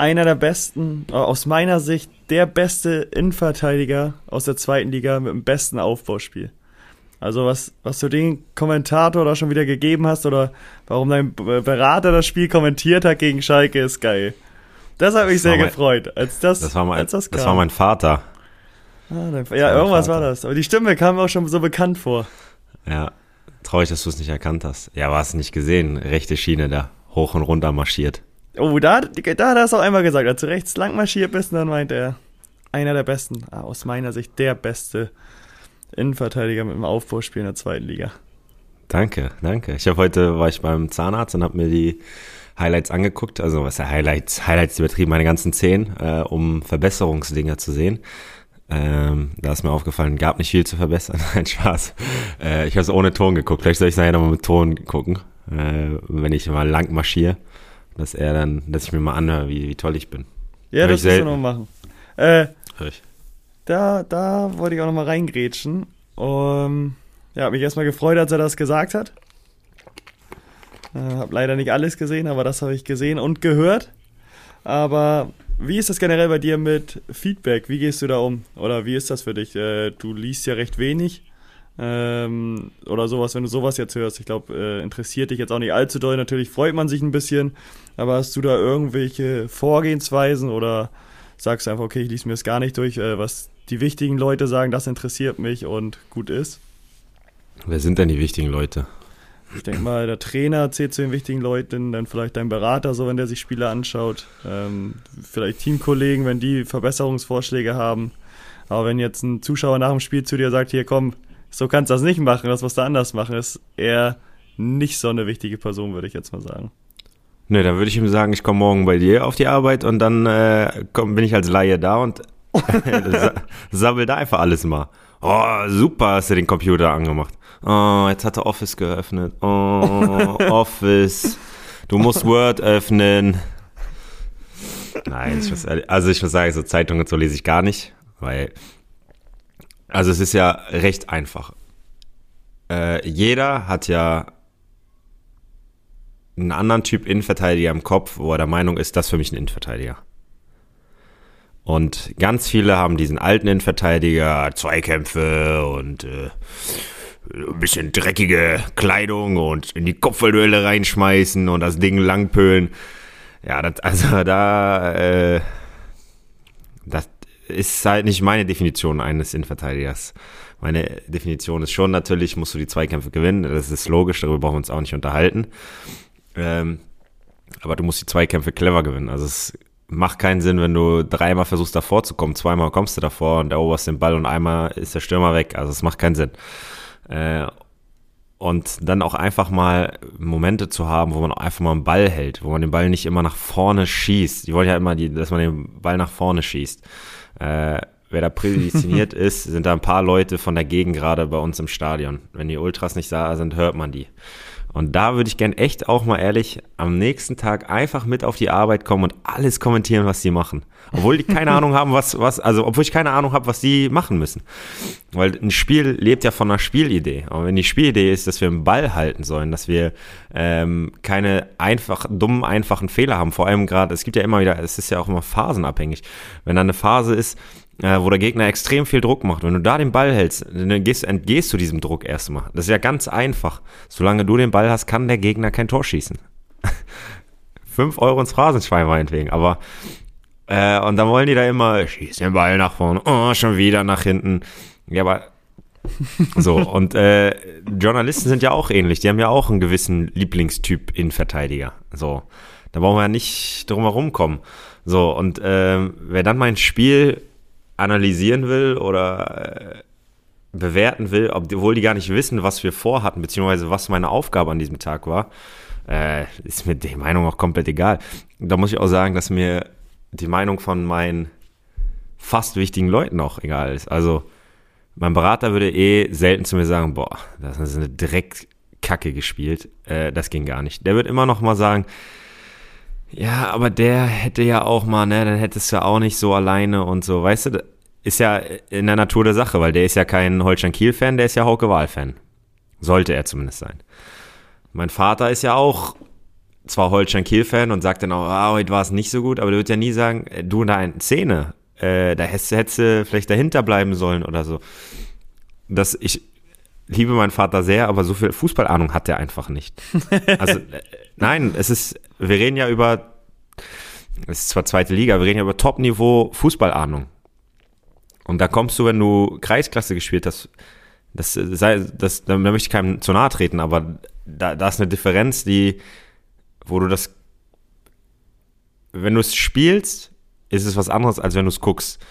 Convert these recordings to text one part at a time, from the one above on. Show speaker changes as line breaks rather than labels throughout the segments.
einer der besten, äh, aus meiner Sicht der beste Innenverteidiger aus der zweiten Liga mit dem besten Aufbauspiel. Also was, was du den Kommentator da schon wieder gegeben hast oder warum dein Berater das Spiel kommentiert hat gegen Schalke ist geil. Das hat mich das sehr mein, gefreut, als das,
das war mein,
als
das, das war mein Vater.
Ah, dein, ja, irgendwas Vater. war das. Aber die Stimme kam mir auch schon so bekannt vor.
Ja, traurig, dass du es nicht erkannt hast. Ja, aber hast nicht gesehen. Rechte Schiene da, hoch und runter marschiert.
Oh, da, da hat er es auch einmal gesagt. Als du rechts lang marschiert bist, dann meint er, einer der besten, ah, aus meiner Sicht der beste Innenverteidiger mit dem Aufbauspiel in der zweiten Liga.
Danke, danke. Ich habe heute war ich beim Zahnarzt und habe mir die Highlights angeguckt. Also was der Highlights? Highlights übertrieben meine ganzen zehn, äh, um Verbesserungsdinger zu sehen. Ähm, da ist mir aufgefallen, gab nicht viel zu verbessern. Ein Spaß. Äh, ich habe es ohne Ton geguckt. Vielleicht soll ich es nachher nochmal mit Ton gucken, äh, wenn ich mal lang marschiere, dass er dann, dass ich mir mal anhöre, wie, wie toll ich bin.
Ja, Hör das musst du noch machen. Äh, da, da wollte ich auch nochmal reingrätschen. Um, ja, habe mich erstmal gefreut, als er das gesagt hat. Äh, habe leider nicht alles gesehen, aber das habe ich gesehen und gehört. Aber wie ist das generell bei dir mit Feedback? Wie gehst du da um? Oder wie ist das für dich? Äh, du liest ja recht wenig. Ähm, oder sowas, wenn du sowas jetzt hörst. Ich glaube, äh, interessiert dich jetzt auch nicht allzu doll. Natürlich freut man sich ein bisschen. Aber hast du da irgendwelche Vorgehensweisen oder sagst du einfach, okay, ich lese mir das gar nicht durch, äh, was die wichtigen Leute sagen, das interessiert mich und gut ist?
Wer sind denn die wichtigen Leute?
Ich denke mal, der Trainer zählt zu den wichtigen Leuten, dann vielleicht dein Berater, so wenn der sich Spiele anschaut, ähm, vielleicht Teamkollegen, wenn die Verbesserungsvorschläge haben. Aber wenn jetzt ein Zuschauer nach dem Spiel zu dir sagt, hier komm, so kannst du das nicht machen, das musst du anders machen, ist er nicht so eine wichtige Person, würde ich jetzt mal sagen.
Ne, dann würde ich ihm sagen, ich komme morgen bei dir auf die Arbeit und dann äh, komm, bin ich als Laie da und sammel da einfach alles mal. Oh, super, hast du den Computer angemacht. Oh, jetzt hat er Office geöffnet. Oh, Office. Du musst Word öffnen. Nein, ich muss, also ich muss sagen, so Zeitungen so lese ich gar nicht, weil, also es ist ja recht einfach. Äh, jeder hat ja einen anderen Typ Innenverteidiger im Kopf, wo er der Meinung ist, das ist für mich ein Innenverteidiger. Und ganz viele haben diesen alten Innenverteidiger, Zweikämpfe und äh, ein bisschen dreckige Kleidung und in die Kopfballduelle reinschmeißen und das Ding langpölen. Ja, das, also da, äh, das ist halt nicht meine Definition eines Innenverteidigers. Meine Definition ist schon natürlich, musst du die Zweikämpfe gewinnen. Das ist logisch, darüber brauchen wir uns auch nicht unterhalten. Ähm, aber du musst die Zweikämpfe clever gewinnen. Also es macht keinen Sinn, wenn du dreimal versuchst davor zu kommen, zweimal kommst du davor und eroberst den Ball und einmal ist der Stürmer weg. Also es macht keinen Sinn. Äh, und dann auch einfach mal Momente zu haben, wo man einfach mal einen Ball hält, wo man den Ball nicht immer nach vorne schießt. Die wollen ja immer, die, dass man den Ball nach vorne schießt. Äh, wer da prädestiniert ist, sind da ein paar Leute von der Gegend gerade bei uns im Stadion. Wenn die Ultras nicht da sind, hört man die. Und da würde ich gern echt auch mal ehrlich am nächsten Tag einfach mit auf die Arbeit kommen und alles kommentieren, was die machen. Obwohl die keine Ahnung haben, was, was, also obwohl ich keine Ahnung habe, was die machen müssen. Weil ein Spiel lebt ja von einer Spielidee. Aber wenn die Spielidee ist, dass wir einen Ball halten sollen, dass wir ähm, keine einfach, dummen, einfachen Fehler haben, vor allem gerade, es gibt ja immer wieder, es ist ja auch immer phasenabhängig. Wenn da eine Phase ist, äh, wo der Gegner extrem viel Druck macht. Wenn du da den Ball hältst, dann gehst, entgehst du diesem Druck erstmal. Das ist ja ganz einfach. Solange du den Ball hast, kann der Gegner kein Tor schießen. Fünf Euro ins Phrasenschwein meinetwegen, aber äh, und dann wollen die da immer, schieß den Ball nach vorne, oh, schon wieder nach hinten. Ja, aber so, und äh, Journalisten sind ja auch ähnlich. Die haben ja auch einen gewissen Lieblingstyp in Verteidiger. So, da brauchen wir ja nicht drum herum kommen. So, und äh, wer dann mein Spiel analysieren will oder äh, bewerten will, obwohl die gar nicht wissen, was wir vorhatten, beziehungsweise was meine Aufgabe an diesem Tag war, äh, ist mir die Meinung auch komplett egal. Da muss ich auch sagen, dass mir die Meinung von meinen fast wichtigen Leuten auch egal ist. Also mein Berater würde eh selten zu mir sagen, boah, das ist eine Dreckkacke gespielt. Äh, das ging gar nicht. Der wird immer noch mal sagen, ja, aber der hätte ja auch mal, ne, dann hättest du auch nicht so alleine und so, weißt du, ist ja in der Natur der Sache, weil der ist ja kein Holstein-Kiel-Fan, der ist ja Hauke Wahl-Fan. Sollte er zumindest sein. Mein Vater ist ja auch zwar Holstein-Kiel-Fan und sagt dann auch, ah, heute war es nicht so gut, aber der wird ja nie sagen, äh, du in der Szene, äh, da hättest, hättest du vielleicht dahinter bleiben sollen oder so. Das, ich liebe meinen Vater sehr, aber so viel Fußballahnung hat er einfach nicht. Also, äh, nein, es ist, wir reden ja über, es ist zwar zweite Liga, wir reden ja über Top-Niveau Fußballahnung. Und da kommst du, wenn du Kreisklasse gespielt hast, das sei, das, da möchte ich keinem zu nahe treten, aber da, da ist eine Differenz, die, wo du das, wenn du es spielst, ist es was anderes, als wenn du es guckst.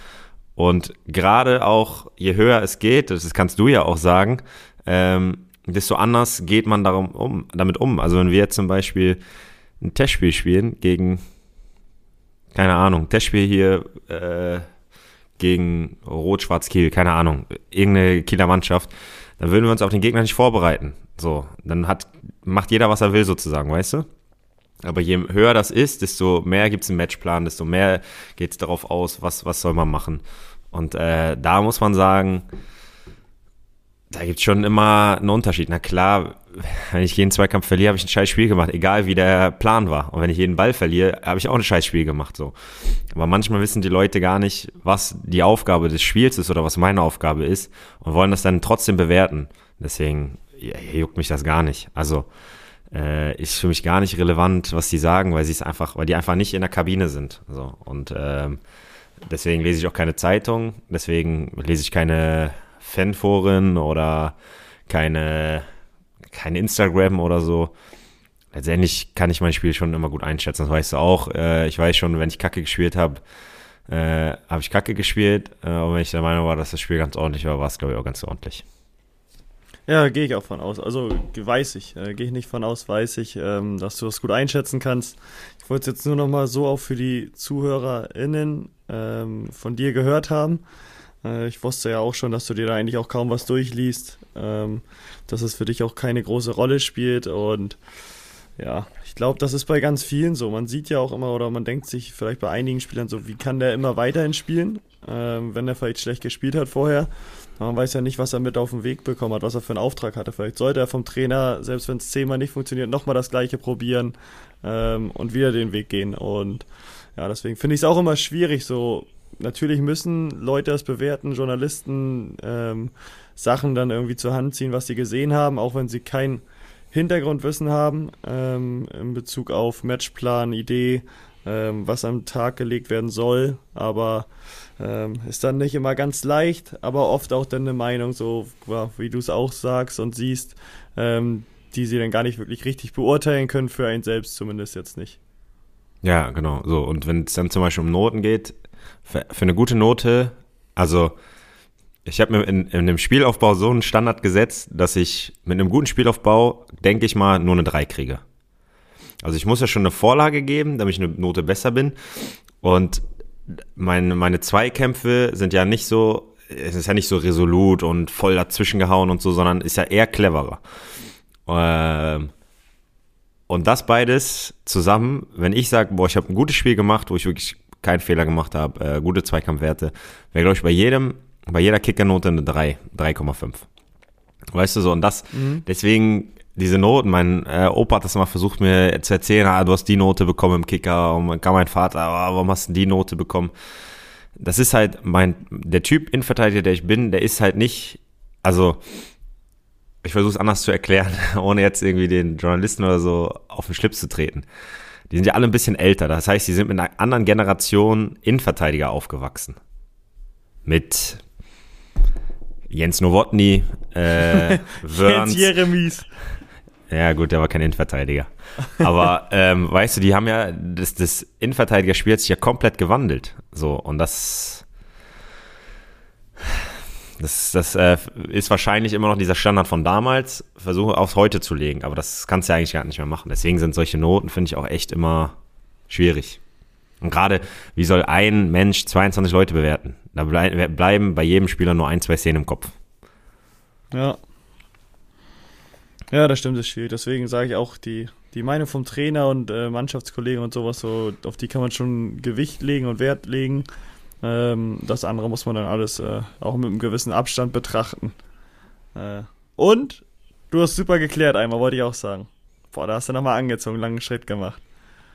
Und gerade auch, je höher es geht, das kannst du ja auch sagen, ähm, desto anders geht man darum um, damit um. Also wenn wir jetzt zum Beispiel ein Testspiel spielen gegen, keine Ahnung, Testspiel hier äh, gegen Rot-Schwarz-Kiel, keine Ahnung, irgendeine Kieler Mannschaft, dann würden wir uns auf den Gegner nicht vorbereiten. So, dann hat, macht jeder, was er will, sozusagen, weißt du? Aber je höher das ist, desto mehr gibt es einen Matchplan, desto mehr geht es darauf aus, was, was soll man machen. Und äh, da muss man sagen, da gibt es schon immer einen Unterschied. Na klar, wenn ich jeden Zweikampf verliere, habe ich ein scheiß Spiel gemacht, egal wie der Plan war. Und wenn ich jeden Ball verliere, habe ich auch ein scheiß Spiel gemacht. So. Aber manchmal wissen die Leute gar nicht, was die Aufgabe des Spiels ist oder was meine Aufgabe ist und wollen das dann trotzdem bewerten. Deswegen ja, juckt mich das gar nicht. Also äh, ist für mich gar nicht relevant, was die sagen, weil sie es einfach, weil die einfach nicht in der Kabine sind. So. Und ähm, deswegen lese ich auch keine Zeitung, deswegen lese ich keine Fanforen oder keine, kein Instagram oder so. Letztendlich kann ich mein Spiel schon immer gut einschätzen, das weißt du auch. Äh, ich weiß schon, wenn ich Kacke gespielt habe, äh, habe ich Kacke gespielt. Äh, und wenn ich der Meinung war, dass das Spiel ganz ordentlich war, war es, glaube ich, auch ganz ordentlich.
Ja, gehe ich auch von aus. Also weiß ich, äh, gehe ich nicht von aus, weiß ich, ähm, dass du das gut einschätzen kannst. Ich wollte es jetzt nur noch mal so auch für die ZuhörerInnen ähm, von dir gehört haben. Äh, ich wusste ja auch schon, dass du dir da eigentlich auch kaum was durchliest, ähm, dass es für dich auch keine große Rolle spielt und ja, ich glaube, das ist bei ganz vielen so. Man sieht ja auch immer oder man denkt sich vielleicht bei einigen Spielern so, wie kann der immer weiterhin spielen, ähm, wenn er vielleicht schlecht gespielt hat vorher. Man weiß ja nicht, was er mit auf den Weg bekommen hat, was er für einen Auftrag hatte. Vielleicht sollte er vom Trainer, selbst wenn es zehnmal nicht funktioniert, nochmal das gleiche probieren ähm, und wieder den Weg gehen. Und ja, deswegen finde ich es auch immer schwierig, so natürlich müssen Leute das bewerten, Journalisten ähm, Sachen dann irgendwie zur Hand ziehen, was sie gesehen haben, auch wenn sie kein Hintergrundwissen haben ähm, in Bezug auf Matchplan, Idee, ähm, was am Tag gelegt werden soll. Aber ähm, ist dann nicht immer ganz leicht, aber oft auch dann eine Meinung, so wie du es auch sagst und siehst, ähm, die sie dann gar nicht wirklich richtig beurteilen können, für einen selbst zumindest jetzt nicht.
Ja, genau. So, und wenn es dann zum Beispiel um Noten geht, für, für eine gute Note, also ich habe mir in, in dem Spielaufbau so einen Standard gesetzt, dass ich mit einem guten Spielaufbau, denke ich mal, nur eine 3 kriege. Also ich muss ja schon eine Vorlage geben, damit ich eine Note besser bin. Und meine, meine Zweikämpfe sind ja nicht so, es ist ja nicht so resolut und voll dazwischen gehauen und so, sondern ist ja eher cleverer. Ähm, und das beides zusammen, wenn ich sage, boah, ich habe ein gutes Spiel gemacht, wo ich wirklich keinen Fehler gemacht habe, äh, gute Zweikampfwerte, wäre, glaube ich, bei jedem, bei jeder Kickernote eine 3, 3,5. Weißt du so, und das, mhm. deswegen diese Noten, mein äh, Opa hat das mal versucht mir zu erzählen, ah, du hast die Note bekommen im Kicker, und kam mein Vater, ah, warum hast du die Note bekommen? Das ist halt mein, der Typ Innenverteidiger, der ich bin, der ist halt nicht, also, ich versuche es anders zu erklären, ohne jetzt irgendwie den Journalisten oder so auf den Schlips zu treten die sind ja alle ein bisschen älter. Das heißt, die sind mit einer anderen Generation Innenverteidiger aufgewachsen. Mit Jens Nowotny, äh,
Jens Jeremies.
Ja, gut, der war kein Innenverteidiger. Aber ähm, weißt du, die haben ja das, das Innenverteidigerspiel hat sich ja komplett gewandelt. So, und das das, das äh, ist wahrscheinlich immer noch dieser Standard von damals, versuche aufs Heute zu legen, aber das kannst du ja eigentlich gar nicht mehr machen. Deswegen sind solche Noten, finde ich, auch echt immer schwierig. Und gerade, wie soll ein Mensch 22 Leute bewerten? Da blei bleiben bei jedem Spieler nur ein, zwei Szenen im Kopf.
Ja. Ja, das stimmt, das ist schwierig. Deswegen sage ich auch, die, die Meinung vom Trainer und äh, Mannschaftskollegen und sowas, so, auf die kann man schon Gewicht legen und Wert legen. Ähm, das andere muss man dann alles äh, auch mit einem gewissen Abstand betrachten. Äh, und du hast super geklärt, einmal wollte ich auch sagen. boah, da hast du nochmal angezogen, langen Schritt gemacht.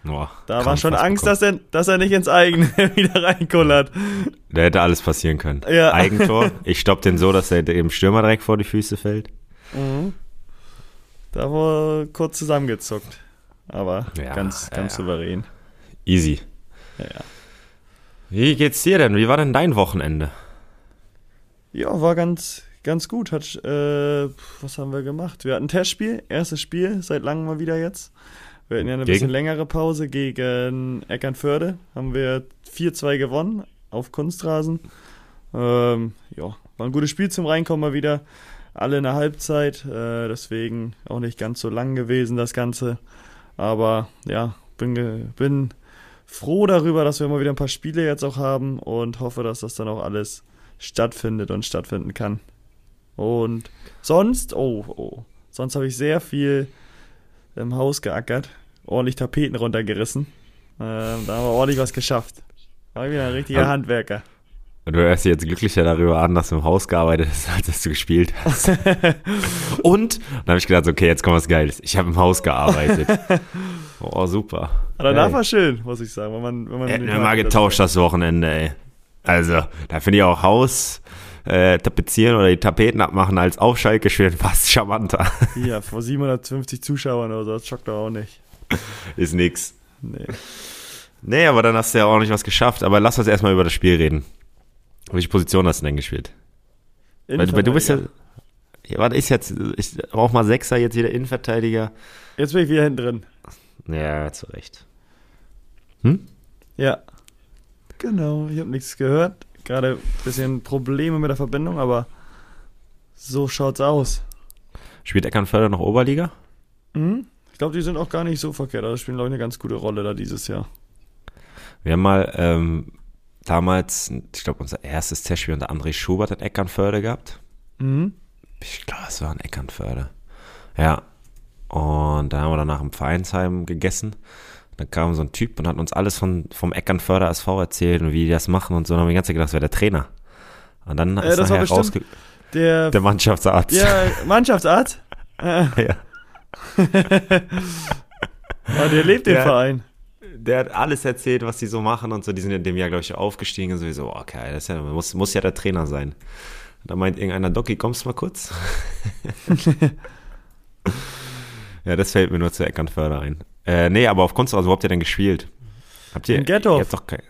Boah,
da war schon Angst, dass er, dass er nicht ins eigene wieder reinkullert.
Da hätte alles passieren können. Ja. Eigentor. Ich stopp den so, dass er dem Stürmer direkt vor die Füße fällt. Mhm.
Da wurde kurz zusammengezuckt. Aber ja, ganz, ganz ja. souverän.
Easy. Ja. Wie geht's dir denn? Wie war denn dein Wochenende?
Ja, war ganz, ganz gut. Hat, äh, was haben wir gemacht? Wir hatten ein Testspiel, erstes Spiel, seit langem mal wieder jetzt. Wir hatten ja eine gegen? bisschen längere Pause gegen Eckernförde. Haben wir 4-2 gewonnen auf Kunstrasen. Ähm, ja, war ein gutes Spiel zum Reinkommen mal wieder. Alle in der Halbzeit, äh, deswegen auch nicht ganz so lang gewesen das Ganze. Aber ja, bin, bin froh darüber, dass wir mal wieder ein paar Spiele jetzt auch haben und hoffe, dass das dann auch alles stattfindet und stattfinden kann. Und sonst, oh, oh, sonst habe ich sehr viel im Haus geackert, ordentlich Tapeten runtergerissen. Ähm, da haben wir ordentlich was geschafft. War wieder ein richtiger also, Handwerker.
Du hörst jetzt glücklicher darüber an, dass du im Haus gearbeitet hast, als dass du gespielt hast. und dann habe ich gedacht, okay, jetzt kommt was Geiles. Ich habe im Haus gearbeitet. Oh, super.
Aber danach hey. war schön, muss ich sagen. Wenn man, wenn man
Hätten wir mal getauscht das Wochenende, ey. Also, da finde ich auch Haus äh, tapezieren oder die Tapeten abmachen als Aufschalke schön fast charmanter.
Ja, vor 750 Zuschauern oder so, das schockt doch auch nicht.
Ist nix. Nee. Nee, aber dann hast du ja auch nicht was geschafft. Aber lass uns erstmal über das Spiel reden. Welche Position hast du denn gespielt? Weil, weil, du bist ja. Ja, warte, ist jetzt. Ich brauch mal Sechser, jetzt wieder Innenverteidiger.
Jetzt bin ich wieder hinten drin.
Ja, zu Recht. Hm?
Ja. Genau, ich habe nichts gehört. Gerade ein bisschen Probleme mit der Verbindung, aber so schaut's aus.
Spielt Eckernförder noch Oberliga?
Mhm. Ich glaube, die sind auch gar nicht so verkehrt. Also spielen, glaube ich, eine ganz gute Rolle da dieses Jahr.
Wir haben mal ähm, damals, ich glaube, unser erstes Testspiel unter André Schubert in Eckernförde gehabt. Mhm. Ich glaube, es war ein Eckernförde. Ja. Und da haben wir danach im Vereinsheim gegessen. Dann kam so ein Typ und hat uns alles von, vom Eckernförder SV erzählt und wie die das machen und so. Und dann haben wir die ganze Zeit gedacht, das wäre der Trainer. Und dann
äh, ist das nachher rausge der,
der Mannschaftsarzt.
Ja, Mannschaftsarzt? ja. ja. der lebt im Verein.
Der hat alles erzählt, was die so machen und so. Die sind in dem Jahr, glaube ich, aufgestiegen und sowieso, okay, das ja, muss, muss ja der Trainer sein. Da meint irgendeiner, Doki, kommst du mal kurz? ja, das fällt mir nur zu Eckernförder ein. Äh, nee, aber auf Kunstrasen, wo habt ihr denn gespielt? Habt ihr,
Im Ghetto.
Ihr habt doch kein,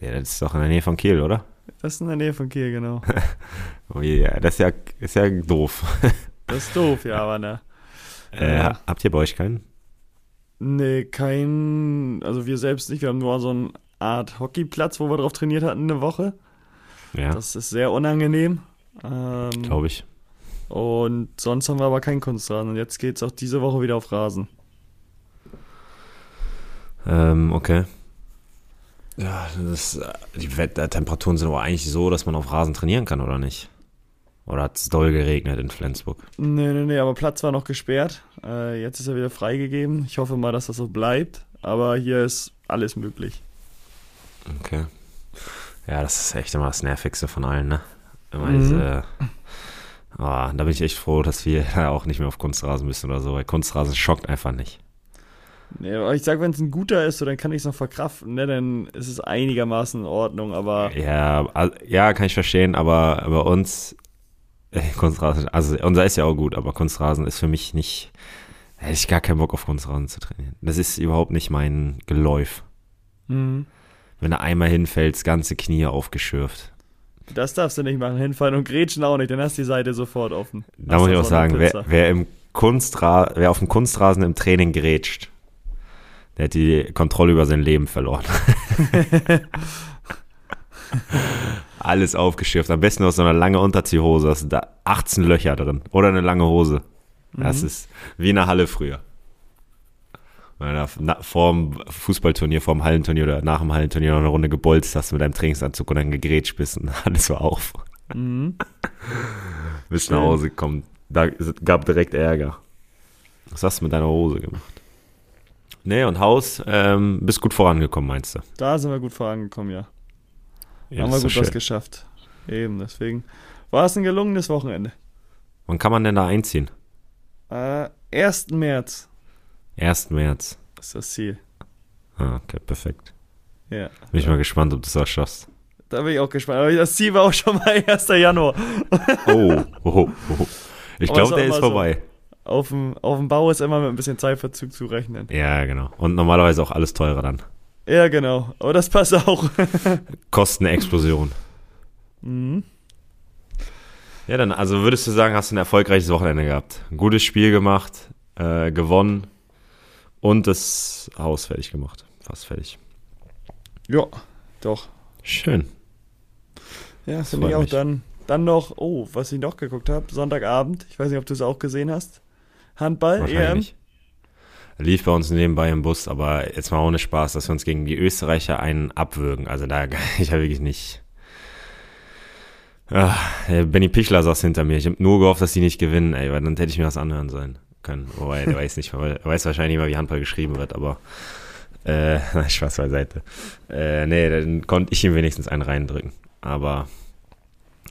ja, das ist doch in der Nähe von Kiel, oder?
Das ist in der Nähe von Kiel, genau.
oh ja, das ist ja, ist ja doof.
das ist doof, ja, aber ne.
Äh, äh, habt ihr bei euch keinen?
Nee, kein, also wir selbst nicht. Wir haben nur so eine Art Hockeyplatz, wo wir drauf trainiert hatten eine Woche. Ja. Das ist sehr unangenehm.
Ähm, Glaube ich.
Und sonst haben wir aber keinen Kunstrasen. Und jetzt geht es auch diese Woche wieder auf Rasen.
Ähm, okay. Ja, das, die Temperaturen sind aber eigentlich so, dass man auf Rasen trainieren kann, oder nicht? Oder hat es doll geregnet in Flensburg?
Nee, nee, nee, aber Platz war noch gesperrt. Äh, jetzt ist er wieder freigegeben. Ich hoffe mal, dass das so bleibt. Aber hier ist alles möglich.
Okay. Ja, das ist echt immer das Nervigste von allen, ne? Immer mhm. diese. Oh, da bin ich echt froh, dass wir auch nicht mehr auf Kunstrasen müssen oder so, weil Kunstrasen schockt einfach nicht.
Nee, aber ich sag, wenn es ein guter ist, so, dann kann ich es noch verkraften, ne? Dann ist es einigermaßen in Ordnung, aber.
Ja, ja, kann ich verstehen, aber bei uns, äh, Kunstrasen, also unser ist ja auch gut, aber Kunstrasen ist für mich nicht. Hätte ich gar keinen Bock auf Kunstrasen zu trainieren. Das ist überhaupt nicht mein Geläuf. Mhm. Wenn er einmal hinfällt, das ganze Knie aufgeschürft.
Das darfst du nicht machen, hinfallen und grätschen auch nicht, dann hast du die Seite sofort offen.
Da muss ich auch sagen, wer, wer, im Kunstra wer auf dem Kunstrasen im Training grätscht, der hat die Kontrolle über sein Leben verloren. Alles aufgeschürft. Am besten aus so einer langen Unterziehhose. Da sind da 18 Löcher drin. Oder eine lange Hose. Das mhm. ist wie in der Halle früher. Vor dem Fußballturnier, vor dem Hallenturnier oder nach dem Hallenturnier noch eine Runde gebolzt hast mit deinem Trainingsanzug und dann gegrätscht bist und alles war auf. Mhm. Bist nach Hause gekommen. Da gab direkt Ärger. Was hast du mit deiner Hose gemacht? Nee, und Haus, ähm, bist gut vorangekommen, meinst du?
Da sind wir gut vorangekommen, ja. ja haben wir gut was geschafft. Eben, deswegen war es ein gelungenes Wochenende.
Wann kann man denn da einziehen?
Äh, 1. März.
1. März.
Das ist das Ziel.
Ah, okay, perfekt.
Ja.
Bin ich mal gespannt, ob du es auch schaffst.
Da bin ich auch gespannt. Aber das Ziel war auch schon mal 1. Januar.
Oh, oh, oh. Ich glaube, der ist vorbei.
So. Auf, dem, auf dem Bau ist immer mit ein bisschen Zeitverzug zu rechnen.
Ja, genau. Und normalerweise auch alles teurer dann.
Ja, genau. Aber das passt auch.
Kostenexplosion.
Mhm.
Ja, dann, also würdest du sagen, hast du ein erfolgreiches Wochenende gehabt. Ein gutes Spiel gemacht, äh, gewonnen und das Haus fertig gemacht. Fast fertig.
Ja, doch.
Schön.
Ja, finde ich auch mich. dann. Dann noch, oh, was ich noch geguckt habe, Sonntagabend. Ich weiß nicht, ob du es auch gesehen hast. Handball, EM. Nicht.
Lief bei uns nebenbei im Bus, aber jetzt mal ohne Spaß, dass wir uns gegen die Österreicher einen abwürgen. Also da, ich habe wirklich nicht. Ach, Benny Pichler saß hinter mir. Ich habe nur gehofft, dass die nicht gewinnen, ey, weil dann hätte ich mir was anhören sollen können. Wobei, der weiß nicht, er weiß wahrscheinlich nicht mal, wie Handball geschrieben wird, aber äh, Spaß beiseite. Äh, nee, dann konnte ich ihm wenigstens einen reindrücken. Aber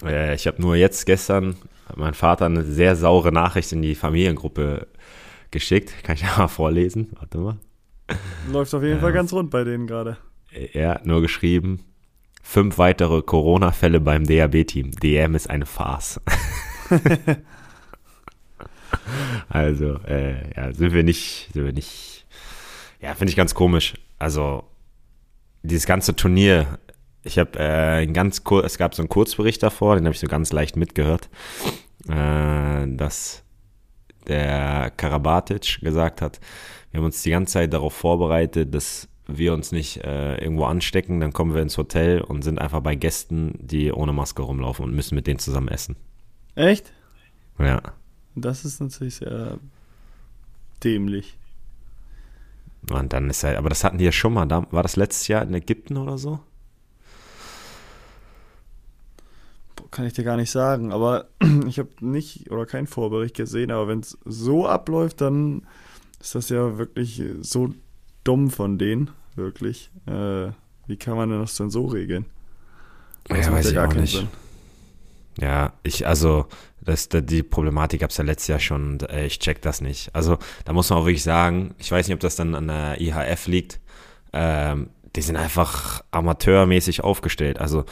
äh, ich habe nur jetzt gestern mein Vater eine sehr saure Nachricht in die Familiengruppe geschickt. Kann ich ja mal vorlesen? Warte mal.
Läuft auf jeden Fall ganz rund bei denen gerade.
Er hat nur geschrieben, fünf weitere Corona-Fälle beim DAB-Team. DM ist eine Farce. also, äh, ja, sind wir nicht, sind wir nicht. Ja, finde ich ganz komisch. Also, dieses ganze Turnier, ich habe äh, ein ganz kurz, es gab so einen Kurzbericht davor, den habe ich so ganz leicht mitgehört, äh, dass der Karabatic gesagt hat, wir haben uns die ganze Zeit darauf vorbereitet, dass wir uns nicht äh, irgendwo anstecken, dann kommen wir ins Hotel und sind einfach bei Gästen, die ohne Maske rumlaufen und müssen mit denen zusammen essen.
Echt?
Ja.
Das ist natürlich sehr dämlich.
Und dann ist halt, aber das hatten die ja schon mal. Da, war das letztes Jahr in Ägypten oder so?
Kann ich dir gar nicht sagen, aber ich habe nicht oder keinen Vorbericht gesehen, aber wenn es so abläuft, dann ist das ja wirklich so dumm von denen, wirklich. Äh, wie kann man denn das denn so regeln?
Das ja, weiß ja ich auch nicht. Sinn. Ja, ich, also, das, die Problematik gab es ja letztes Jahr schon und äh, ich check das nicht. Also, da muss man auch wirklich sagen, ich weiß nicht, ob das dann an der IHF liegt, ähm, die sind einfach amateurmäßig aufgestellt. Also,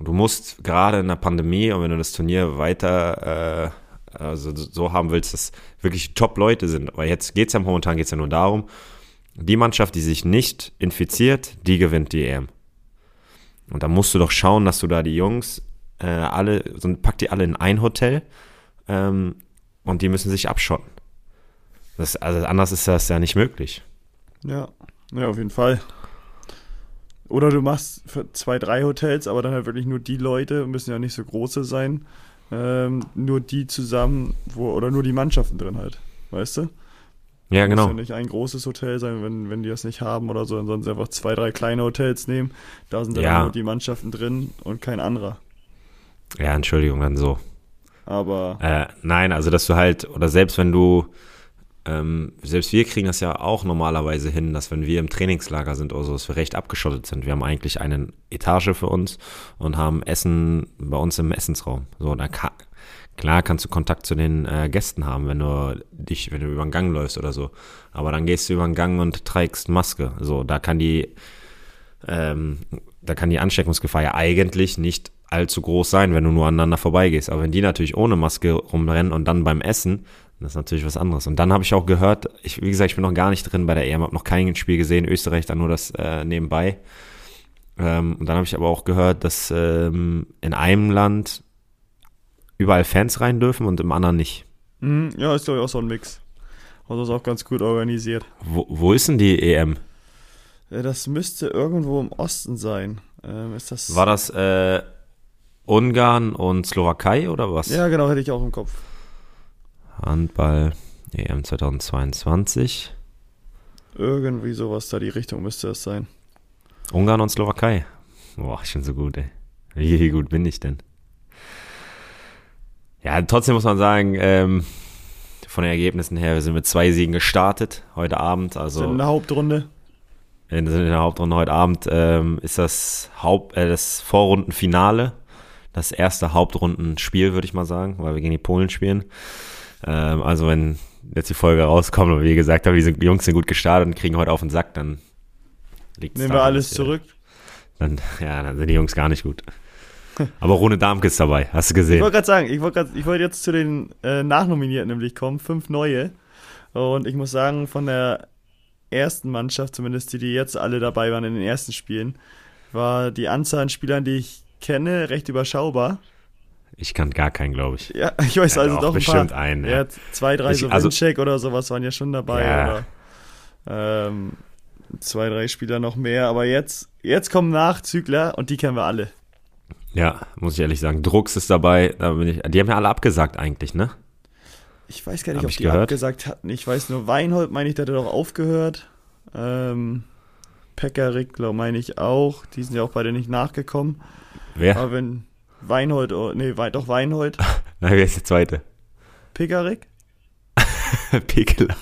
du musst gerade in der Pandemie und wenn du das Turnier weiter äh, also so haben willst, dass wirklich Top-Leute sind. Aber jetzt geht es ja momentan geht's ja nur darum, die Mannschaft, die sich nicht infiziert, die gewinnt die EM. Und da musst du doch schauen, dass du da die Jungs äh, alle, so, pack die alle in ein Hotel ähm, und die müssen sich abschotten. Das, also anders ist das ja nicht möglich.
Ja, ja, auf jeden Fall. Oder du machst zwei, drei Hotels, aber dann halt wirklich nur die Leute, müssen ja nicht so große sein, ähm, nur die zusammen, wo, oder nur die Mannschaften drin halt, weißt du?
Ja, genau. Muss
ja nicht ein großes Hotel sein, wenn, wenn die das nicht haben oder so, dann einfach zwei, drei kleine Hotels nehmen. Da sind dann ja. nur die Mannschaften drin und kein anderer.
Ja, Entschuldigung, dann so.
Aber.
Äh, nein, also dass du halt, oder selbst wenn du, ähm, selbst wir kriegen das ja auch normalerweise hin, dass wenn wir im Trainingslager sind oder so, dass wir recht abgeschottet sind. Wir haben eigentlich eine Etage für uns und haben Essen bei uns im Essensraum. So, da kann, klar kannst du Kontakt zu den äh, Gästen haben, wenn du dich, wenn du über den Gang läufst oder so. Aber dann gehst du über den Gang und trägst Maske. So, da kann die, ähm, da kann die Ansteckungsgefahr ja eigentlich nicht allzu groß sein, wenn du nur aneinander vorbeigehst. Aber wenn die natürlich ohne Maske rumrennen und dann beim Essen, das ist natürlich was anderes. Und dann habe ich auch gehört, ich, wie gesagt, ich bin noch gar nicht drin bei der EM, habe noch kein Spiel gesehen, Österreich dann nur das äh, nebenbei. Ähm, und dann habe ich aber auch gehört, dass ähm, in einem Land überall Fans rein dürfen und im anderen nicht.
Mhm, ja, ist glaube ich auch so ein Mix. Also ist auch ganz gut organisiert.
Wo, wo ist denn die EM?
Das müsste irgendwo im Osten sein. Ähm, ist das
War das äh, Ungarn und Slowakei oder was?
Ja, genau, hätte ich auch im Kopf.
Handball EM 2022.
Irgendwie sowas da die Richtung müsste es sein.
Ungarn und Slowakei. Boah, ich bin so gut, ey. Wie gut bin ich denn? Ja, trotzdem muss man sagen, ähm, von den Ergebnissen her, wir sind mit zwei Siegen gestartet heute Abend. Also
sind in der Hauptrunde.
Sind in der Hauptrunde heute Abend ähm, ist das Haupt, äh, das Vorrundenfinale das erste Hauptrundenspiel, würde ich mal sagen, weil wir gegen die Polen spielen. Ähm, also wenn jetzt die Folge rauskommt und wie gesagt habe, diese Jungs sind gut gestartet und kriegen heute auf den Sack, dann
liegt Nehmen wir alles zurück.
Dann, ja, dann sind die Jungs gar nicht gut. Aber Rune Darmke ist dabei, hast du gesehen.
Ich wollte gerade sagen, ich wollte wollt jetzt zu den äh, Nachnominierten nämlich kommen, fünf neue. Und ich muss sagen, von der ersten Mannschaft, zumindest die, die jetzt alle dabei waren in den ersten Spielen, war die Anzahl an Spielern, die ich kenne, recht überschaubar.
Ich kann gar keinen, glaube ich.
Ja, ich weiß ja, also doch ein
bestimmt paar. einen.
Ja. ja, zwei, drei ich, so also, Windcheck oder sowas waren ja schon dabei. Ja. Oder, ähm, zwei, drei Spieler noch mehr. Aber jetzt, jetzt kommen Nachzügler und die kennen wir alle.
Ja, muss ich ehrlich sagen. Drucks ist dabei. Da bin ich, die haben ja alle abgesagt eigentlich, ne?
Ich weiß gar nicht, Hab ob die gehört? abgesagt hatten. Ich weiß nur, Weinhold, meine ich, der hat doch aufgehört. Ähm, Pekarik, glaube meine ich auch. Die sind ja auch beide nicht nachgekommen.
Wer?
Aber wenn Weinhold, oh, nee, doch Weinhold.
Nein, wer ist der zweite?
Pekarik?
Pekeler.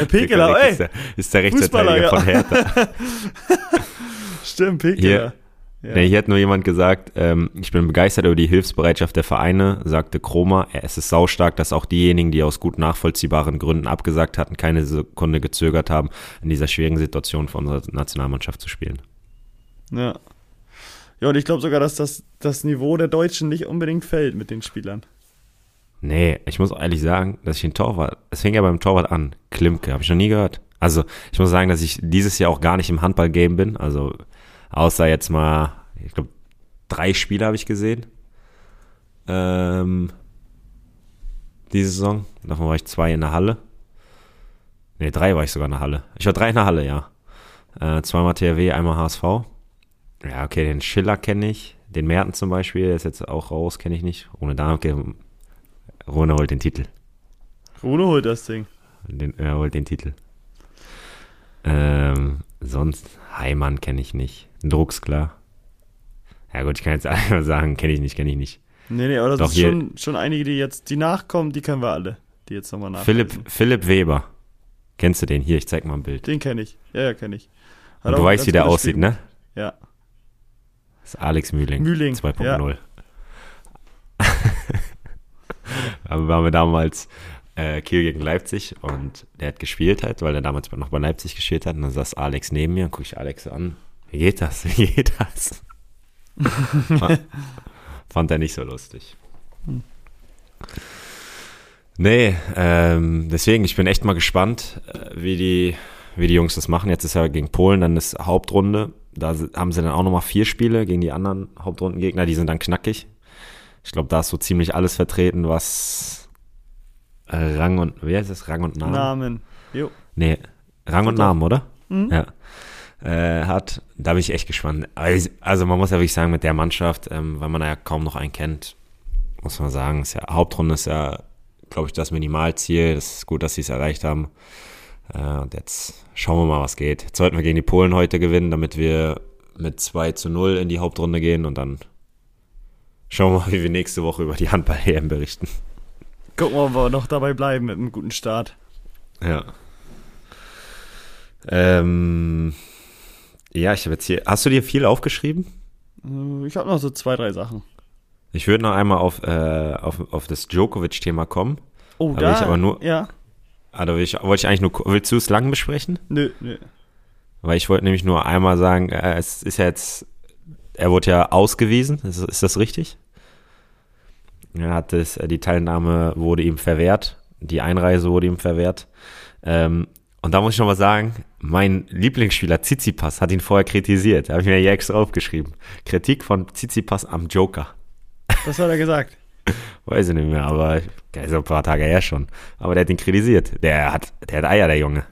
Äh, Pekeler, ey.
Ist der, ist der Rechtsverteidiger ja. von Hertha.
Stimmt, Pekeler. Hier,
ja. Nee, hier hat nur jemand gesagt, ähm, ich bin begeistert über die Hilfsbereitschaft der Vereine, sagte Kromer. Es ist saustark, dass auch diejenigen, die aus gut nachvollziehbaren Gründen abgesagt hatten, keine Sekunde gezögert haben, in dieser schwierigen Situation für unsere Nationalmannschaft zu spielen.
Ja. Ja, und ich glaube sogar, dass das, das Niveau der Deutschen nicht unbedingt fällt mit den Spielern.
Nee, ich muss ehrlich sagen, dass ich den Torwart, es fing ja beim Torwart an, Klimke, habe ich noch nie gehört. Also ich muss sagen, dass ich dieses Jahr auch gar nicht im Handball-Game bin. Also Außer jetzt mal, ich glaube, drei Spiele habe ich gesehen. Ähm, diese Saison. Davon war ich zwei in der Halle. Ne, drei war ich sogar in der Halle. Ich war drei in der Halle, ja. Äh, zweimal THW, einmal HSV. Ja, okay, den Schiller kenne ich. Den Merten zum Beispiel, der ist jetzt auch raus, kenne ich nicht. Ohne Danke. Rune holt den Titel.
Rune holt das Ding.
Den, er holt den Titel. Ähm, sonst, Heimann kenne ich nicht. Drucks, klar. Ja gut, ich kann jetzt einfach sagen, kenne ich nicht, kenne ich nicht.
Nee, nee, aber das sind schon, schon einige, die jetzt, die nachkommen, die kennen wir alle. Die jetzt nochmal nach.
Philipp, Philipp Weber. Kennst du den? Hier, ich zeig mal ein Bild.
Den kenne ich. Ja, ja, kenne ich.
Und du weißt, wie der aussieht, ne?
Ja.
Das ist Alex Mühling.
Mühling
2.0. Ja. Aber waren wir damals äh, Kiel gegen Leipzig und der hat gespielt halt, weil er damals noch bei Leipzig gespielt hat. Und dann saß Alex neben mir und gucke ich Alex an. Wie geht das? Wie geht das? Fand er nicht so lustig. Nee, ähm, deswegen, ich bin echt mal gespannt, äh, wie die, wie die Jungs das machen. Jetzt ist ja gegen Polen, dann ist Hauptrunde. Da haben sie dann auch nochmal vier Spiele gegen die anderen Hauptrundengegner, die sind dann knackig. Ich glaube, da ist so ziemlich alles vertreten, was Rang und, wer ist das? Rang und Namen?
Namen, jo.
Nee, Rang und Namen, oder? Mhm. Ja. Äh, hat, da bin ich echt gespannt. Also man muss ja wirklich sagen, mit der Mannschaft, ähm, weil man ja kaum noch einen kennt, muss man sagen, ist ja, Hauptrunde ist ja, glaube ich, das Minimalziel. Das ist gut, dass sie es erreicht haben. Äh, und jetzt schauen wir mal, was geht. Jetzt sollten wir gegen die Polen heute gewinnen, damit wir mit 2 zu 0 in die Hauptrunde gehen und dann schauen wir mal, wie wir nächste Woche über die Handball-EM berichten.
Gucken wir, ob wir noch dabei bleiben mit einem guten Start.
Ja. Ähm, ja, ich habe jetzt hier. Hast du dir viel aufgeschrieben?
Äh, ich habe noch so zwei, drei Sachen.
Ich würde noch einmal auf, äh, auf, auf das Djokovic-Thema kommen.
Oh, da, da
ich aber nur.
Ja.
Ah, da will ich, wollte ich eigentlich nur. Willst du es lang besprechen?
Nö, nö.
Weil ich wollte nämlich nur einmal sagen, äh, es ist ja jetzt. Er wurde ja ausgewiesen, ist, ist das richtig? Er hat es, äh, die Teilnahme wurde ihm verwehrt, die Einreise wurde ihm verwehrt. Ähm, und da muss ich noch mal sagen, mein Lieblingsspieler Tsitsipas hat ihn vorher kritisiert. Da habe ich mir hier extra aufgeschrieben. Kritik von Tsitsipas am Joker.
Was hat er gesagt?
Weiß ich nicht mehr, aber so ein paar Tage her schon. Aber der hat ihn kritisiert. Der hat, der hat Eier, der Junge.